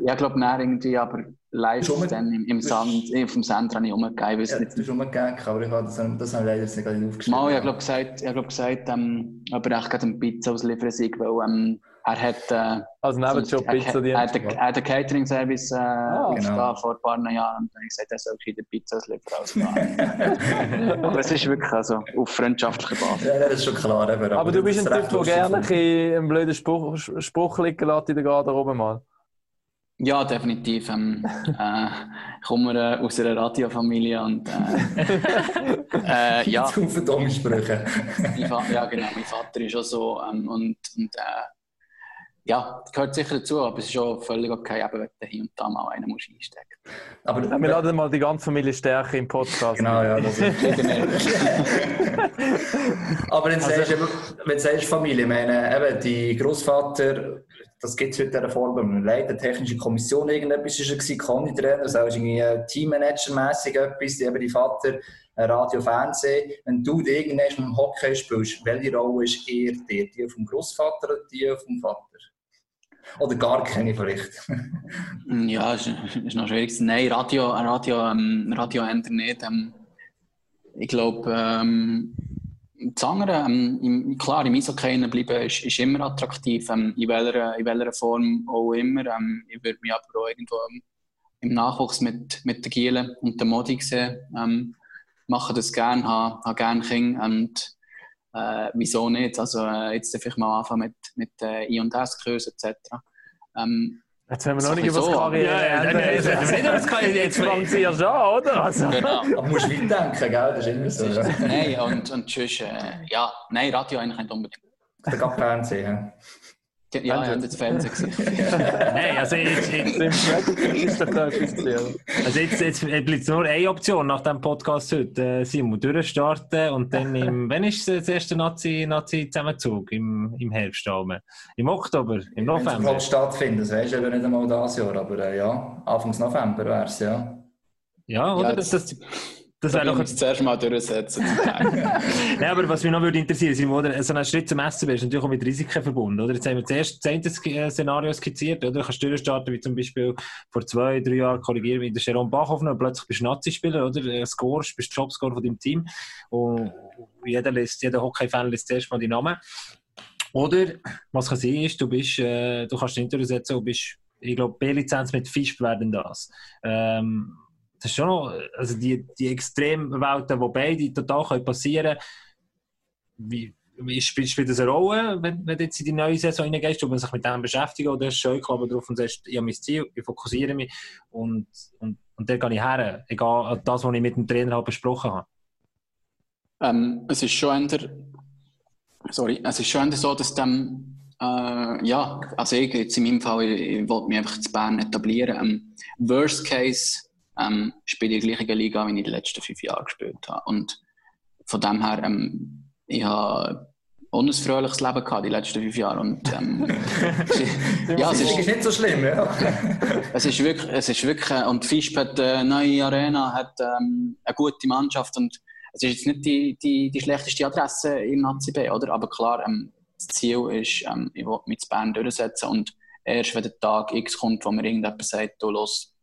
[SPEAKER 5] ich glaube, irgendwie, aber live
[SPEAKER 1] Schon
[SPEAKER 5] dann im, im Sand, äh, auf dem Sand habe ich umgegeben. Ich weiß
[SPEAKER 1] Ja,
[SPEAKER 5] nicht,
[SPEAKER 1] das ist schon mal gegeben, aber ich habe das, das habe ich leider jetzt nicht gerade aufgeschrieben.
[SPEAKER 5] Mal, ich glaube gesagt, ich glaub gesagt ähm, ob er echt gerade Pizza ausliefern soll, weil ähm, er hat, äh,
[SPEAKER 2] Also Nebenjob Pizza Dienst.
[SPEAKER 5] er hat einen Catering-Service äh,
[SPEAKER 2] Ah,
[SPEAKER 1] genau.
[SPEAKER 5] vor ein paar Jahren und dann habe ich gesagt, er soll die Pizza ausliefern. Also, aber es ist wirklich also, auf freundschaftlicher Basis.
[SPEAKER 1] Ja, das ist schon klar. Eben,
[SPEAKER 2] Aber du bist ein Typ, der gerne einen blöden Spruch, Spruch liegen lässt in der Garderobe mal.
[SPEAKER 5] Ja, definitiv. Ähm, äh, ich komme äh, aus einer Radiofamilie und äh, äh, ja,
[SPEAKER 1] Zu viele dumme Sprüche.
[SPEAKER 5] mein Va- ja, genau, mein Vater ist auch so ähm, und, und äh, ja, gehört sicher dazu, aber es ist schon völlig okay, eben, wenn du hier und da mal einen musst einstecken
[SPEAKER 1] Aber,
[SPEAKER 2] Ja, wir laden mal die ganze Familie stärken im Podcast.
[SPEAKER 1] Genau, ja. Das ist. Aber wenn du
[SPEAKER 2] Also-
[SPEAKER 1] sagst, wenn du sagst Familie, ich meine, eben, die Großvater, das gibt es heute in der Form, wenn man leitet, technische Kommission, irgendetwas ist er gewesen, Conny-Trainer, das ist irgendwie Teammanager-mässig etwas, die eben die Vater, äh, Radio, Fernsehen. Wenn du irgendwann mit dem Hockey spielst, welche Rolle ist eher dir? Die vom Großvater oder die vom Vater? Oder gar keine vielleicht?
[SPEAKER 5] Ja, ist, ist noch schwierig. Nein, Radio, Radio, ähm, Radio nicht. Ähm, ich glaube, ähm, das ähm, klar, im Eishockey bleiben ist, ist immer attraktiv, ähm, in, welcher, in welcher Form auch immer. Ähm, ich würde mich aber auch irgendwo im Nachwuchs mit, mit der Giele und der Modi sehen. Ähm, mache das gerne, habe, habe gerne Kinder und äh, wieso nicht? Also äh, jetzt darf ich mal anfangen mit, mit äh, I- und S-Kurs etc. Ähm,
[SPEAKER 2] Jetzt haben wir noch nicht über das. Karriere.
[SPEAKER 3] Jetzt haben wir nicht über das Karriere-
[SPEAKER 2] Jetzt fängt sie ja schon an, oder? Also.
[SPEAKER 5] genau.
[SPEAKER 1] Aber du musst weit denken, gell? Das ist immer so.
[SPEAKER 5] Nein, und, und sonst, äh, ja, nein, Radio eigentlich nicht unbedingt.
[SPEAKER 1] Der gab Fernsehen. Ja.
[SPEAKER 5] Ja, das Fernsehen gesehen.
[SPEAKER 3] Nein, also jetzt, jetzt, also jetzt, jetzt bleibt nur eine Option nach dem Podcast heute. Äh, Simon, durchstarten und dann im, wann ist das erste Nazi, Nazi-Zusammenzug? Im, Im Herbst oben? Im Oktober? Im
[SPEAKER 1] Wenn es
[SPEAKER 3] November?
[SPEAKER 1] stattfindet, das weisst du eben nicht einmal dieses Jahr, aber äh, ja, Anfangs November wäre es, ja.
[SPEAKER 3] Ja, oder?
[SPEAKER 5] Ja,
[SPEAKER 3] das das, das
[SPEAKER 5] Da
[SPEAKER 3] wäre doch
[SPEAKER 5] uns zuerst mal durchsetzen.
[SPEAKER 3] Nein, aber was mich noch würde interessieren, Simon, oder? so ein Schritt zum SCB ist natürlich auch mit Risiken verbunden. Oder? Jetzt haben wir zuerst das äh, Szenario skizziert. Oder? Du kannst durchstarten, wie zum Beispiel vor zwei, drei Jahren, korrigieren mit der Sharon Bachhofen, und plötzlich bist du Nazi-Spieler, oder? Äh, Scorest, bist Jobscorer von deinem Team. Und jeder, liest, jeder Hockey-Fan liest zuerst mal die Namen. Oder, was kann sein, ist, du, bist, äh, du kannst nicht durchsetzen, du bist, ich glaube, B-Lizenz mit Fisch werden das. Ähm, das ist schon noch, also die, die Extremwelten, die beide total können passieren wie, wie spielt, spielt das eine Rolle, wenn, wenn jetzt in die neue Saison reingehst, ob man sich mit dem beschäftigt oder hast du Scheuklappen drauf und sagst, ich habe mein Ziel, ich fokussiere mich und, und, und dann gehe ich her, egal das, was ich mit dem Trainer halt besprochen habe.
[SPEAKER 5] ähm, es ist schon eher, sorry, es ist schon so, dass dem, äh, ja, also ich, jetzt in meinem Fall, ich, ich wollte mich einfach zu Bern etablieren. Ähm, worst Case ähm, spiele in der gleichen Liga, wie ich in den letzten fünf Jahren gespielt habe. Und von dem her, ähm, ich habe ein fröhliches Leben gehabt, die letzten fünf Jahre. Und, ähm, ja, es
[SPEAKER 1] ist
[SPEAKER 5] ist,
[SPEAKER 1] nicht so schlimm, ja.
[SPEAKER 5] es ist wirklich, es ist wirklich, äh, und Fischb hat eine neue Arena, hat ähm, eine gute Mannschaft und es ist jetzt nicht die, die, die schlechteste Adresse im HCB, oder? Aber klar, ähm, das Ziel ist, ähm, ich will mit Bern durchsetzen und erst wenn der Tag X kommt, wo mir irgendjemand sagt, du los,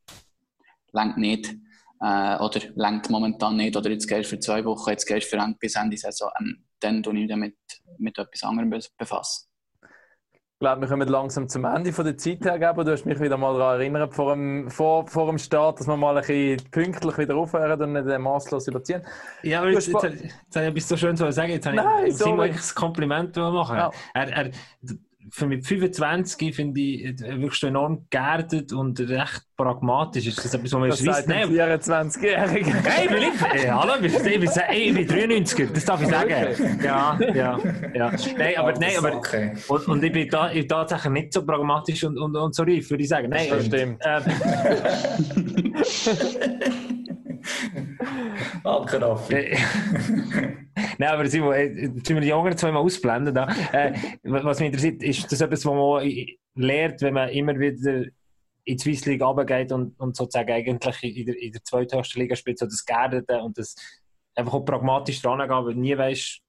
[SPEAKER 5] längt nicht, äh, oder längt momentan nicht, oder jetzt gehst du für zwei Wochen, jetzt gehst du für bis Ende Saison, ähm, dann tue ich mich damit mit etwas anderem be- befassen.
[SPEAKER 2] Ich glaube, wir kommen langsam zum Ende von der Zeit her, Gabo. Du hast mich wieder mal daran erinnert, vor dem, vor, vor dem Start, dass wir mal ein bisschen pünktlich wieder aufhören und nicht äh, maßlos überziehen.
[SPEAKER 3] Ja, aber
[SPEAKER 2] Du
[SPEAKER 3] jetzt, jetzt, jetzt, jetzt habe ich etwas so schön zu sagen. Jetzt habe
[SPEAKER 2] Nein,
[SPEAKER 3] ich eigentlich ein Kompliment machen.
[SPEAKER 2] Ja.
[SPEAKER 3] Er, er, für mit 25 finde ich äh, wirklich enorm geerdet und recht pragmatisch. Ist das etwas, was man in
[SPEAKER 2] Das
[SPEAKER 3] der Schweiz
[SPEAKER 2] sagt ein
[SPEAKER 3] nicht?
[SPEAKER 2] 24-Jähriger.
[SPEAKER 3] Hey, ich bin lieb. Hey, hallo, ich bin, ich bin, ey, ich bin 93er, das darf ich sagen. Ja, ja, ja. Nein, aber, nein, aber
[SPEAKER 1] Okay.
[SPEAKER 3] und, und ich bin da, ich tatsächlich nicht so pragmatisch und, und, und so reif, würde ich sagen. Nein,
[SPEAKER 2] Das stimmt.
[SPEAKER 3] Äh,
[SPEAKER 1] Danke, Raffi.
[SPEAKER 3] Äh, Nein, aber Simon, äh, jetzt müssen wir die Jungen zweimal ausblenden. Da. Äh, was mich interessiert, ist das etwas, was man lernt, wenn man immer wieder in die Swiss League runtergeht und, und sozusagen eigentlich in der, der zweithöchsten Liga spielt, so das Geerdete und das einfach auch pragmatisch dran gehen, weil du nie weißt,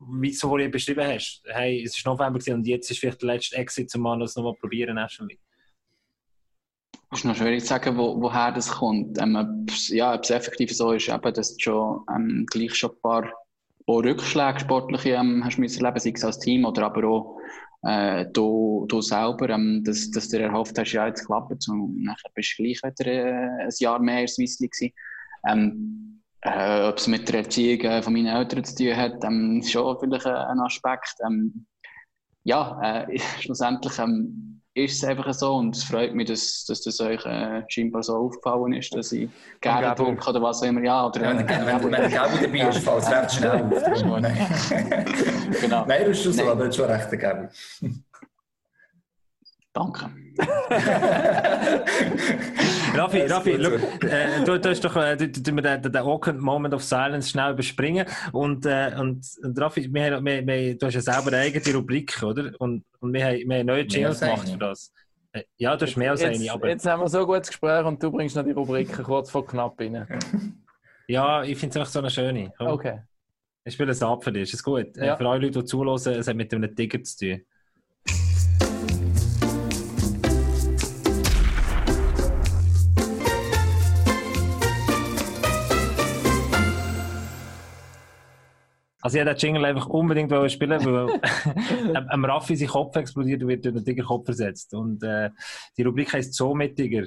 [SPEAKER 3] wie du es vorhin beschrieben hast. Hey, es ist November und jetzt ist vielleicht der letzte Exit, um das nochmal probieren. National League.
[SPEAKER 5] Es ist noch schwierig zu sagen, wo, woher das kommt. Ähm, ja, ob es effektiv so ist, eben, dass du schon ähm, gleich schon ein paar auch Rückschläge sportliche ähm, hast müssen erleben, sei es als Team oder aber auch äh, du, du selber, ähm, dass, dass du erhofft hast, ja, jetzt klappt es und nachher bist du gleich wieder äh, ein Jahr mehr Swiss League gewesen. Ähm, äh, ob es mit der Erziehung äh, von meinen Eltern zu tun hat, ähm, ist schon vielleicht ein, ein Aspekt. Ähm, ja, äh, schlussendlich ähm, ist es einfach so und es freut mich, dass, dass das euch äh, scheinbar so aufgefallen ist, dass ich gerne drücke oder was immer. Ja, oder
[SPEAKER 1] Ja, wenn der wenn der Gabi dabei ist, fällt es recht schnell auf.
[SPEAKER 5] Genau.
[SPEAKER 1] Nein du hast schon so, aber das ist schon recht, Gabi.
[SPEAKER 5] Danke.
[SPEAKER 3] Raffi, Raffi, look, äh, du, du hast doch äh, du, du, den, den awkward Moment of Silence schnell überspringen. Und, äh, und, und Raffi, wir, haben- wir, wir, du hast ja selber eine eigene Rubrik, oder? Und, und wir, haben, wir haben neue Jingles gemacht für das. Äh, Ja, du hast mehr als eine,
[SPEAKER 2] Jetzt,
[SPEAKER 3] aber
[SPEAKER 2] jetzt haben wir so ein gutes Gespräch und du bringst noch die Rubriken kurz vor knapp rein.
[SPEAKER 3] ja, ich finde es einfach so eine schöne. Komm,
[SPEAKER 2] Okay.
[SPEAKER 3] Ich spiele es ab für dich, ist gut? Äh,
[SPEAKER 2] Ja.
[SPEAKER 3] Für alle Leute, die zuhören, es hat mit einem Ticket zu tun. Also ich hätte den Jingle einfach unbedingt wollen spielen weil am- Raffi sein Kopf explodiert und wird durch den Tiger Kopf versetzt. Und äh, die Rubrik heisst so mit Tiger.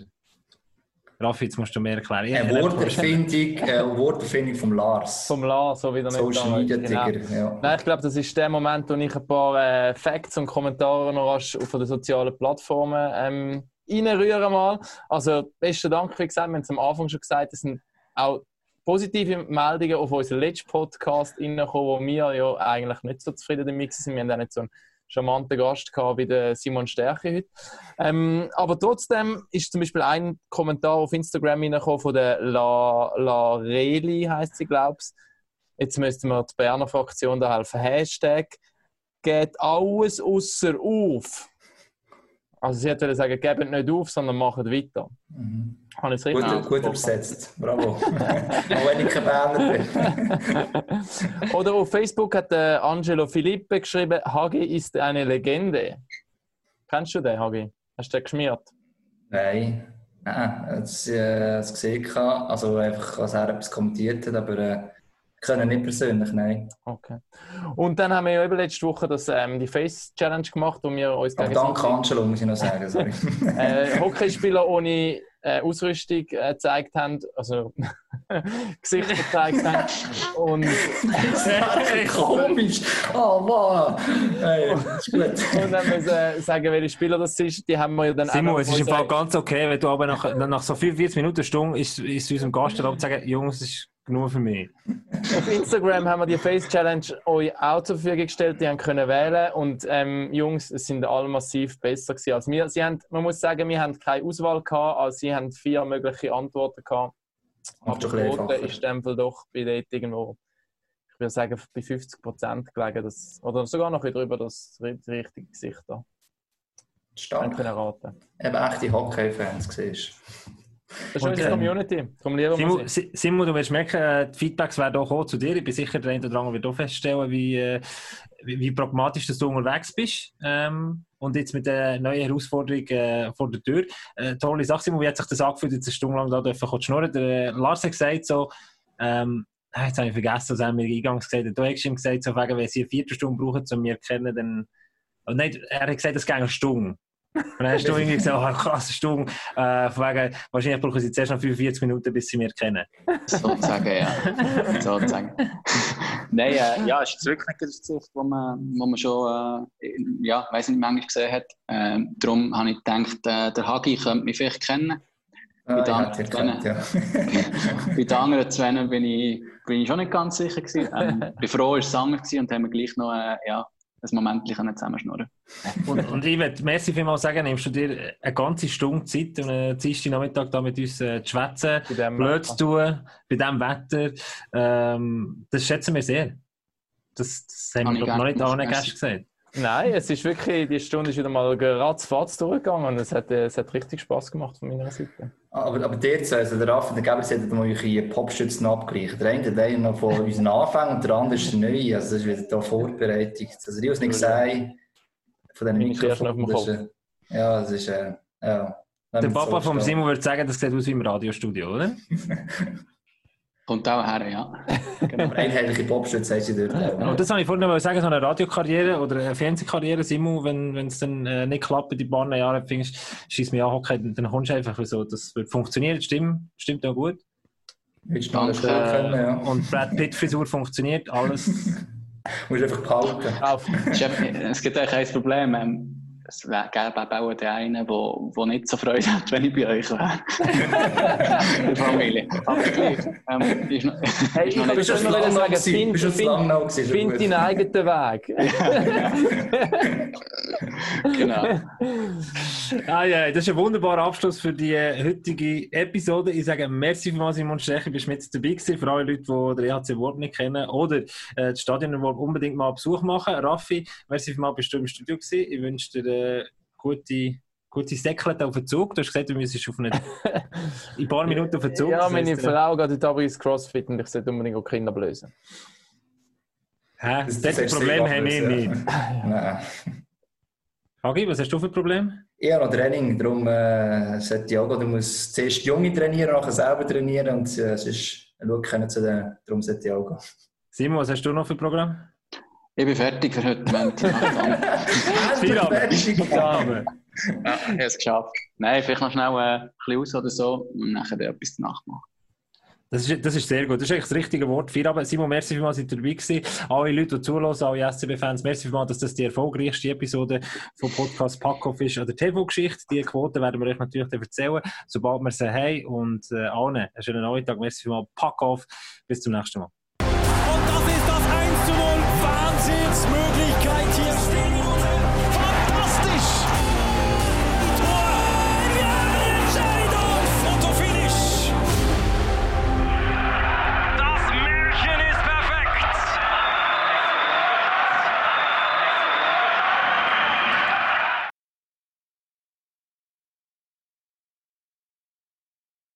[SPEAKER 3] Raffi, jetzt musst du mir erklären. Ich-
[SPEAKER 1] Eine Worterfindung, eine Worterfindung vom Lars.
[SPEAKER 2] Vom Lars, so wieder nicht
[SPEAKER 1] Social
[SPEAKER 2] da ist,
[SPEAKER 1] Media
[SPEAKER 2] genau.
[SPEAKER 1] Ja.
[SPEAKER 2] Nein, ich glaube, das ist der Moment, wo ich ein paar äh, Facts und Kommentare noch rasch auf den sozialen Plattformen ähm, reinrühre mal. Also, besten Dank, wie gesagt, wir haben es am Anfang schon gesagt, es sind auch positive Meldungen auf unseren letzten Podcast reingekommen, wo wir ja eigentlich nicht so zufrieden damit sind. Wir haben auch nicht so einen charmanten Gast gehabt wie der Simon Stärke heute. Ähm, aber trotzdem ist zum Beispiel ein Kommentar auf Instagram reingekommen von der La, La Reli, heisst sie, glaube ich. Jetzt müssten wir die Berner Fraktion da helfen. Hashtag geht alles außer auf. Also sie hätte sagen, gebt nicht auf, sondern macht weiter.
[SPEAKER 1] Mhm.
[SPEAKER 2] Habe ich es richtig
[SPEAKER 1] Gut, gut übersetzt. Bravo. Auch wenn ich kein Berner bin.
[SPEAKER 2] Oder auf Facebook hat der Angelo Filippe geschrieben, Hagi ist eine Legende. Kennst du den, Hagi? Hast du den geschmiert?
[SPEAKER 1] Nein. Nein, das, äh, das gesehen. Also einfach, als er etwas kommentiert hat, aber äh, ihn nicht persönlich, nein.
[SPEAKER 2] Okay. Und dann haben wir ja eben letzte Woche das, ähm, die Face Challenge gemacht, wo wir uns
[SPEAKER 1] Aber danke Angelo, muss ich noch sagen. Sorry.
[SPEAKER 2] äh, Hockeyspieler ohne äh, Ausrüstung äh, gezeigt haben, also Gesichter gezeigt haben. Und,
[SPEAKER 1] Komisch. Oh Mann. Hey, ist gut.
[SPEAKER 2] und dann müssen äh, sagen, welche Spieler das ist. Die haben wir ja dann auch
[SPEAKER 3] Simon, es ist im Fall ganz okay, wenn du aber nach, nach so 45 Minuten Stunde ist, ist unserem Gast erlaubt zu sagen, Jungs, das ist genug für mich.
[SPEAKER 2] Auf Instagram haben wir die Face Challenge euch auch zur Verfügung gestellt. Die haben können wählen und ähm, Jungs es sind alle massiv besser gewesen als wir. Sie haben, man muss sagen, wir haben keine Auswahl gehabt, also sie haben vier mögliche Antworten gehabt.
[SPEAKER 1] Macht
[SPEAKER 2] Aber die Quote ist Fall doch bei dort irgendwo. Ich würde sagen, bei 50% gelegen, dass, oder sogar noch ein bisschen drüber, dass die richtige Gesicht da
[SPEAKER 1] Stark. Eben echte Hockey-Fans siehst.
[SPEAKER 2] Das ist
[SPEAKER 3] Und,
[SPEAKER 2] unsere
[SPEAKER 3] ähm,
[SPEAKER 2] Community. Formulieren wir
[SPEAKER 3] Simon,
[SPEAKER 2] sie.
[SPEAKER 3] Si- Simon, du wirst merken, äh, die Feedbacks werden auch kommen zu dir. Ich bin sicher, der eine oder andere wird auch feststellen, wie, äh, wie, wie pragmatisch dass du unterwegs bist. Ähm, und jetzt mit der neuen Herausforderung äh, vor der Tür. Äh, tolle Sache, Simon, wie hat sich das angefühlt, jetzt eine Stunde lang da dürfen kurz schnurren? Der äh, Lars hat gesagt so, ähm, ah, jetzt habe ich vergessen, was er mir eingangs gesagt hat. Du hast ihm gesagt, so, wegen, wenn sie eine Viertelstunde brauchen, um mich zu erkennen, dann... Oh, nein, er hat gesagt, es geht eine Stunde. Und dann hast du irgendwie gesagt, oh, krass, Stunde. Äh, von wegen, wahrscheinlich brauchen sie zuerst noch 45 Minuten, bis sie mich erkennen.
[SPEAKER 5] Sozusagen, ja. Sozusagen. Nein, äh, ja, es ist eine Zurückblickersicht, wo man, wo man schon, äh, ja, weiß nicht, manchmal gesehen hat. Ähm, darum habe ich gedacht, äh, der Hagi könnte mich vielleicht kennen.
[SPEAKER 1] Ah,
[SPEAKER 5] Mit
[SPEAKER 1] ich
[SPEAKER 5] anderen
[SPEAKER 1] hätte erkannt, ja.
[SPEAKER 5] Bei den anderen zwei bin ich, bin ich schon nicht ganz sicher gewesen. Ähm, ich bin froh, es war Sanger gewesen und haben wir gleich noch, äh, ja, ein Moment zusammenschnurren.
[SPEAKER 3] Und, und ich möchte merci vielmals sagen, nimmst du dir eine ganze Stunde Zeit und einen Dienstag Nachmittag da mit uns äh, zu schwätzen, blöd zu tun, bei diesem Wetter. Ähm, das schätzen wir sehr. Das, das haben
[SPEAKER 5] Habe
[SPEAKER 3] wir noch nicht allen Gästen gesagt.
[SPEAKER 2] Nein, es ist wirklich, die Stunde ist wieder mal ratzfatz durchgegangen und es hat, es hat richtig Spaß gemacht von meiner Seite.
[SPEAKER 1] Aber, aber der zwei, also der Raff und der Geber, sie hätten mal ihre Popschützen abgleichen. Der eine hat einen noch von unseren Anfängen und der andere ist der neue. Also das ist wieder da vorbereitet. Also die, was nicht gesagt von diesen
[SPEAKER 2] ich
[SPEAKER 1] Mikrofonen. Ja, das ist, äh, ja.
[SPEAKER 3] Der Papa vom Simon würde sagen, das sieht aus wie im Radiostudio, oder?
[SPEAKER 5] Kommt auch her, ja.
[SPEAKER 1] Aber einheitliche Popschütze haben sie dort auch.
[SPEAKER 3] Und das habe ich vorhin noch sagen, so eine Radiokarriere oder eine Fernsehkarriere, Simon, wenn wenn es dann äh, nicht klappt in die paar Jahre, findest schießt mich an, Hockey, dann kommst du einfach so, das wird funktionieren, stimmt, stimmt auch gut.
[SPEAKER 1] Du
[SPEAKER 5] Danke.
[SPEAKER 1] schnell können, ja.
[SPEAKER 3] Und Brad Pitt Frisur funktioniert, alles.
[SPEAKER 1] Musst einfach behalten.
[SPEAKER 2] Auf.
[SPEAKER 5] Es gibt eigentlich ein Problem. Ähm, es gäbe auch den einen, der wo, wo nicht so Freude hat, wenn ich bei euch wäre. In der Familie. Aber gleich. Ähm, ist noch,
[SPEAKER 2] Hey,
[SPEAKER 5] ist
[SPEAKER 2] ich
[SPEAKER 5] noch
[SPEAKER 2] schon
[SPEAKER 1] Bist
[SPEAKER 2] noch
[SPEAKER 1] du
[SPEAKER 2] sagen, find,
[SPEAKER 1] du
[SPEAKER 2] find, find
[SPEAKER 1] gut.
[SPEAKER 2] deinen eigenen Weg.
[SPEAKER 5] genau.
[SPEAKER 3] Ah, ja, das ist ein wunderbarer Abschluss für die äh, heutige Episode. Ich sage merci vielmals, Simon Stecher, bist mit dabei gewesen. Für alle Leute, die den EHC Wort nicht kennen oder äh, das Stadion wollen, unbedingt mal Besuch machen. Raffi, merci vielmals, bist du im Studio gewesen. Ich wünsche dir äh, gute, gute Säcklet auf den Zug. Du hast gesagt, du müsstest auf eine, in ein paar Minuten auf den Zug.
[SPEAKER 2] Ja, meine Frau geht heute Abend ins Crossfit und ich sollte unbedingt auch Kinder blösen.
[SPEAKER 3] Hä?
[SPEAKER 1] Das-
[SPEAKER 3] Das,
[SPEAKER 1] das
[SPEAKER 3] Problem haben wir nicht.
[SPEAKER 1] Nein.
[SPEAKER 3] Hagi, was hast du für ein Problem?
[SPEAKER 1] Ich habe noch Training, darum äh, sollte ich auch gehen. Du musst zuerst Junge trainieren, nachher selber trainieren und äh, sonst schauen können zu den, darum sollte ich auch gehen.
[SPEAKER 3] Simon, was hast du noch für ein Programm?
[SPEAKER 5] Ich bin fertig für heute Abend.
[SPEAKER 3] Feierabend.
[SPEAKER 1] Feierabend.
[SPEAKER 5] Ja, ich habe es geschafft. Nein, vielleicht noch schnell äh, ein bisschen aus oder so und nachher dann etwas Nacht machen.
[SPEAKER 3] Das ist, das ist sehr gut. Das ist eigentlich das richtige Wort. Feierabend. Simon, merci vielmals, dass ihr dabei gewesen. Alle Leute, die zuhören, alle SCB-Fans, merci vielmals, dass das die erfolgreichste Episode vom Podcast Packoff ist oder TV-Geschichte. Die Quote werden wir euch natürlich dann erzählen, sobald wir sie haben. Und äh, allen einen schönen Nachmittag. Merci vielmals. Packoff. Bis zum nächsten Mal.
[SPEAKER 4] Und das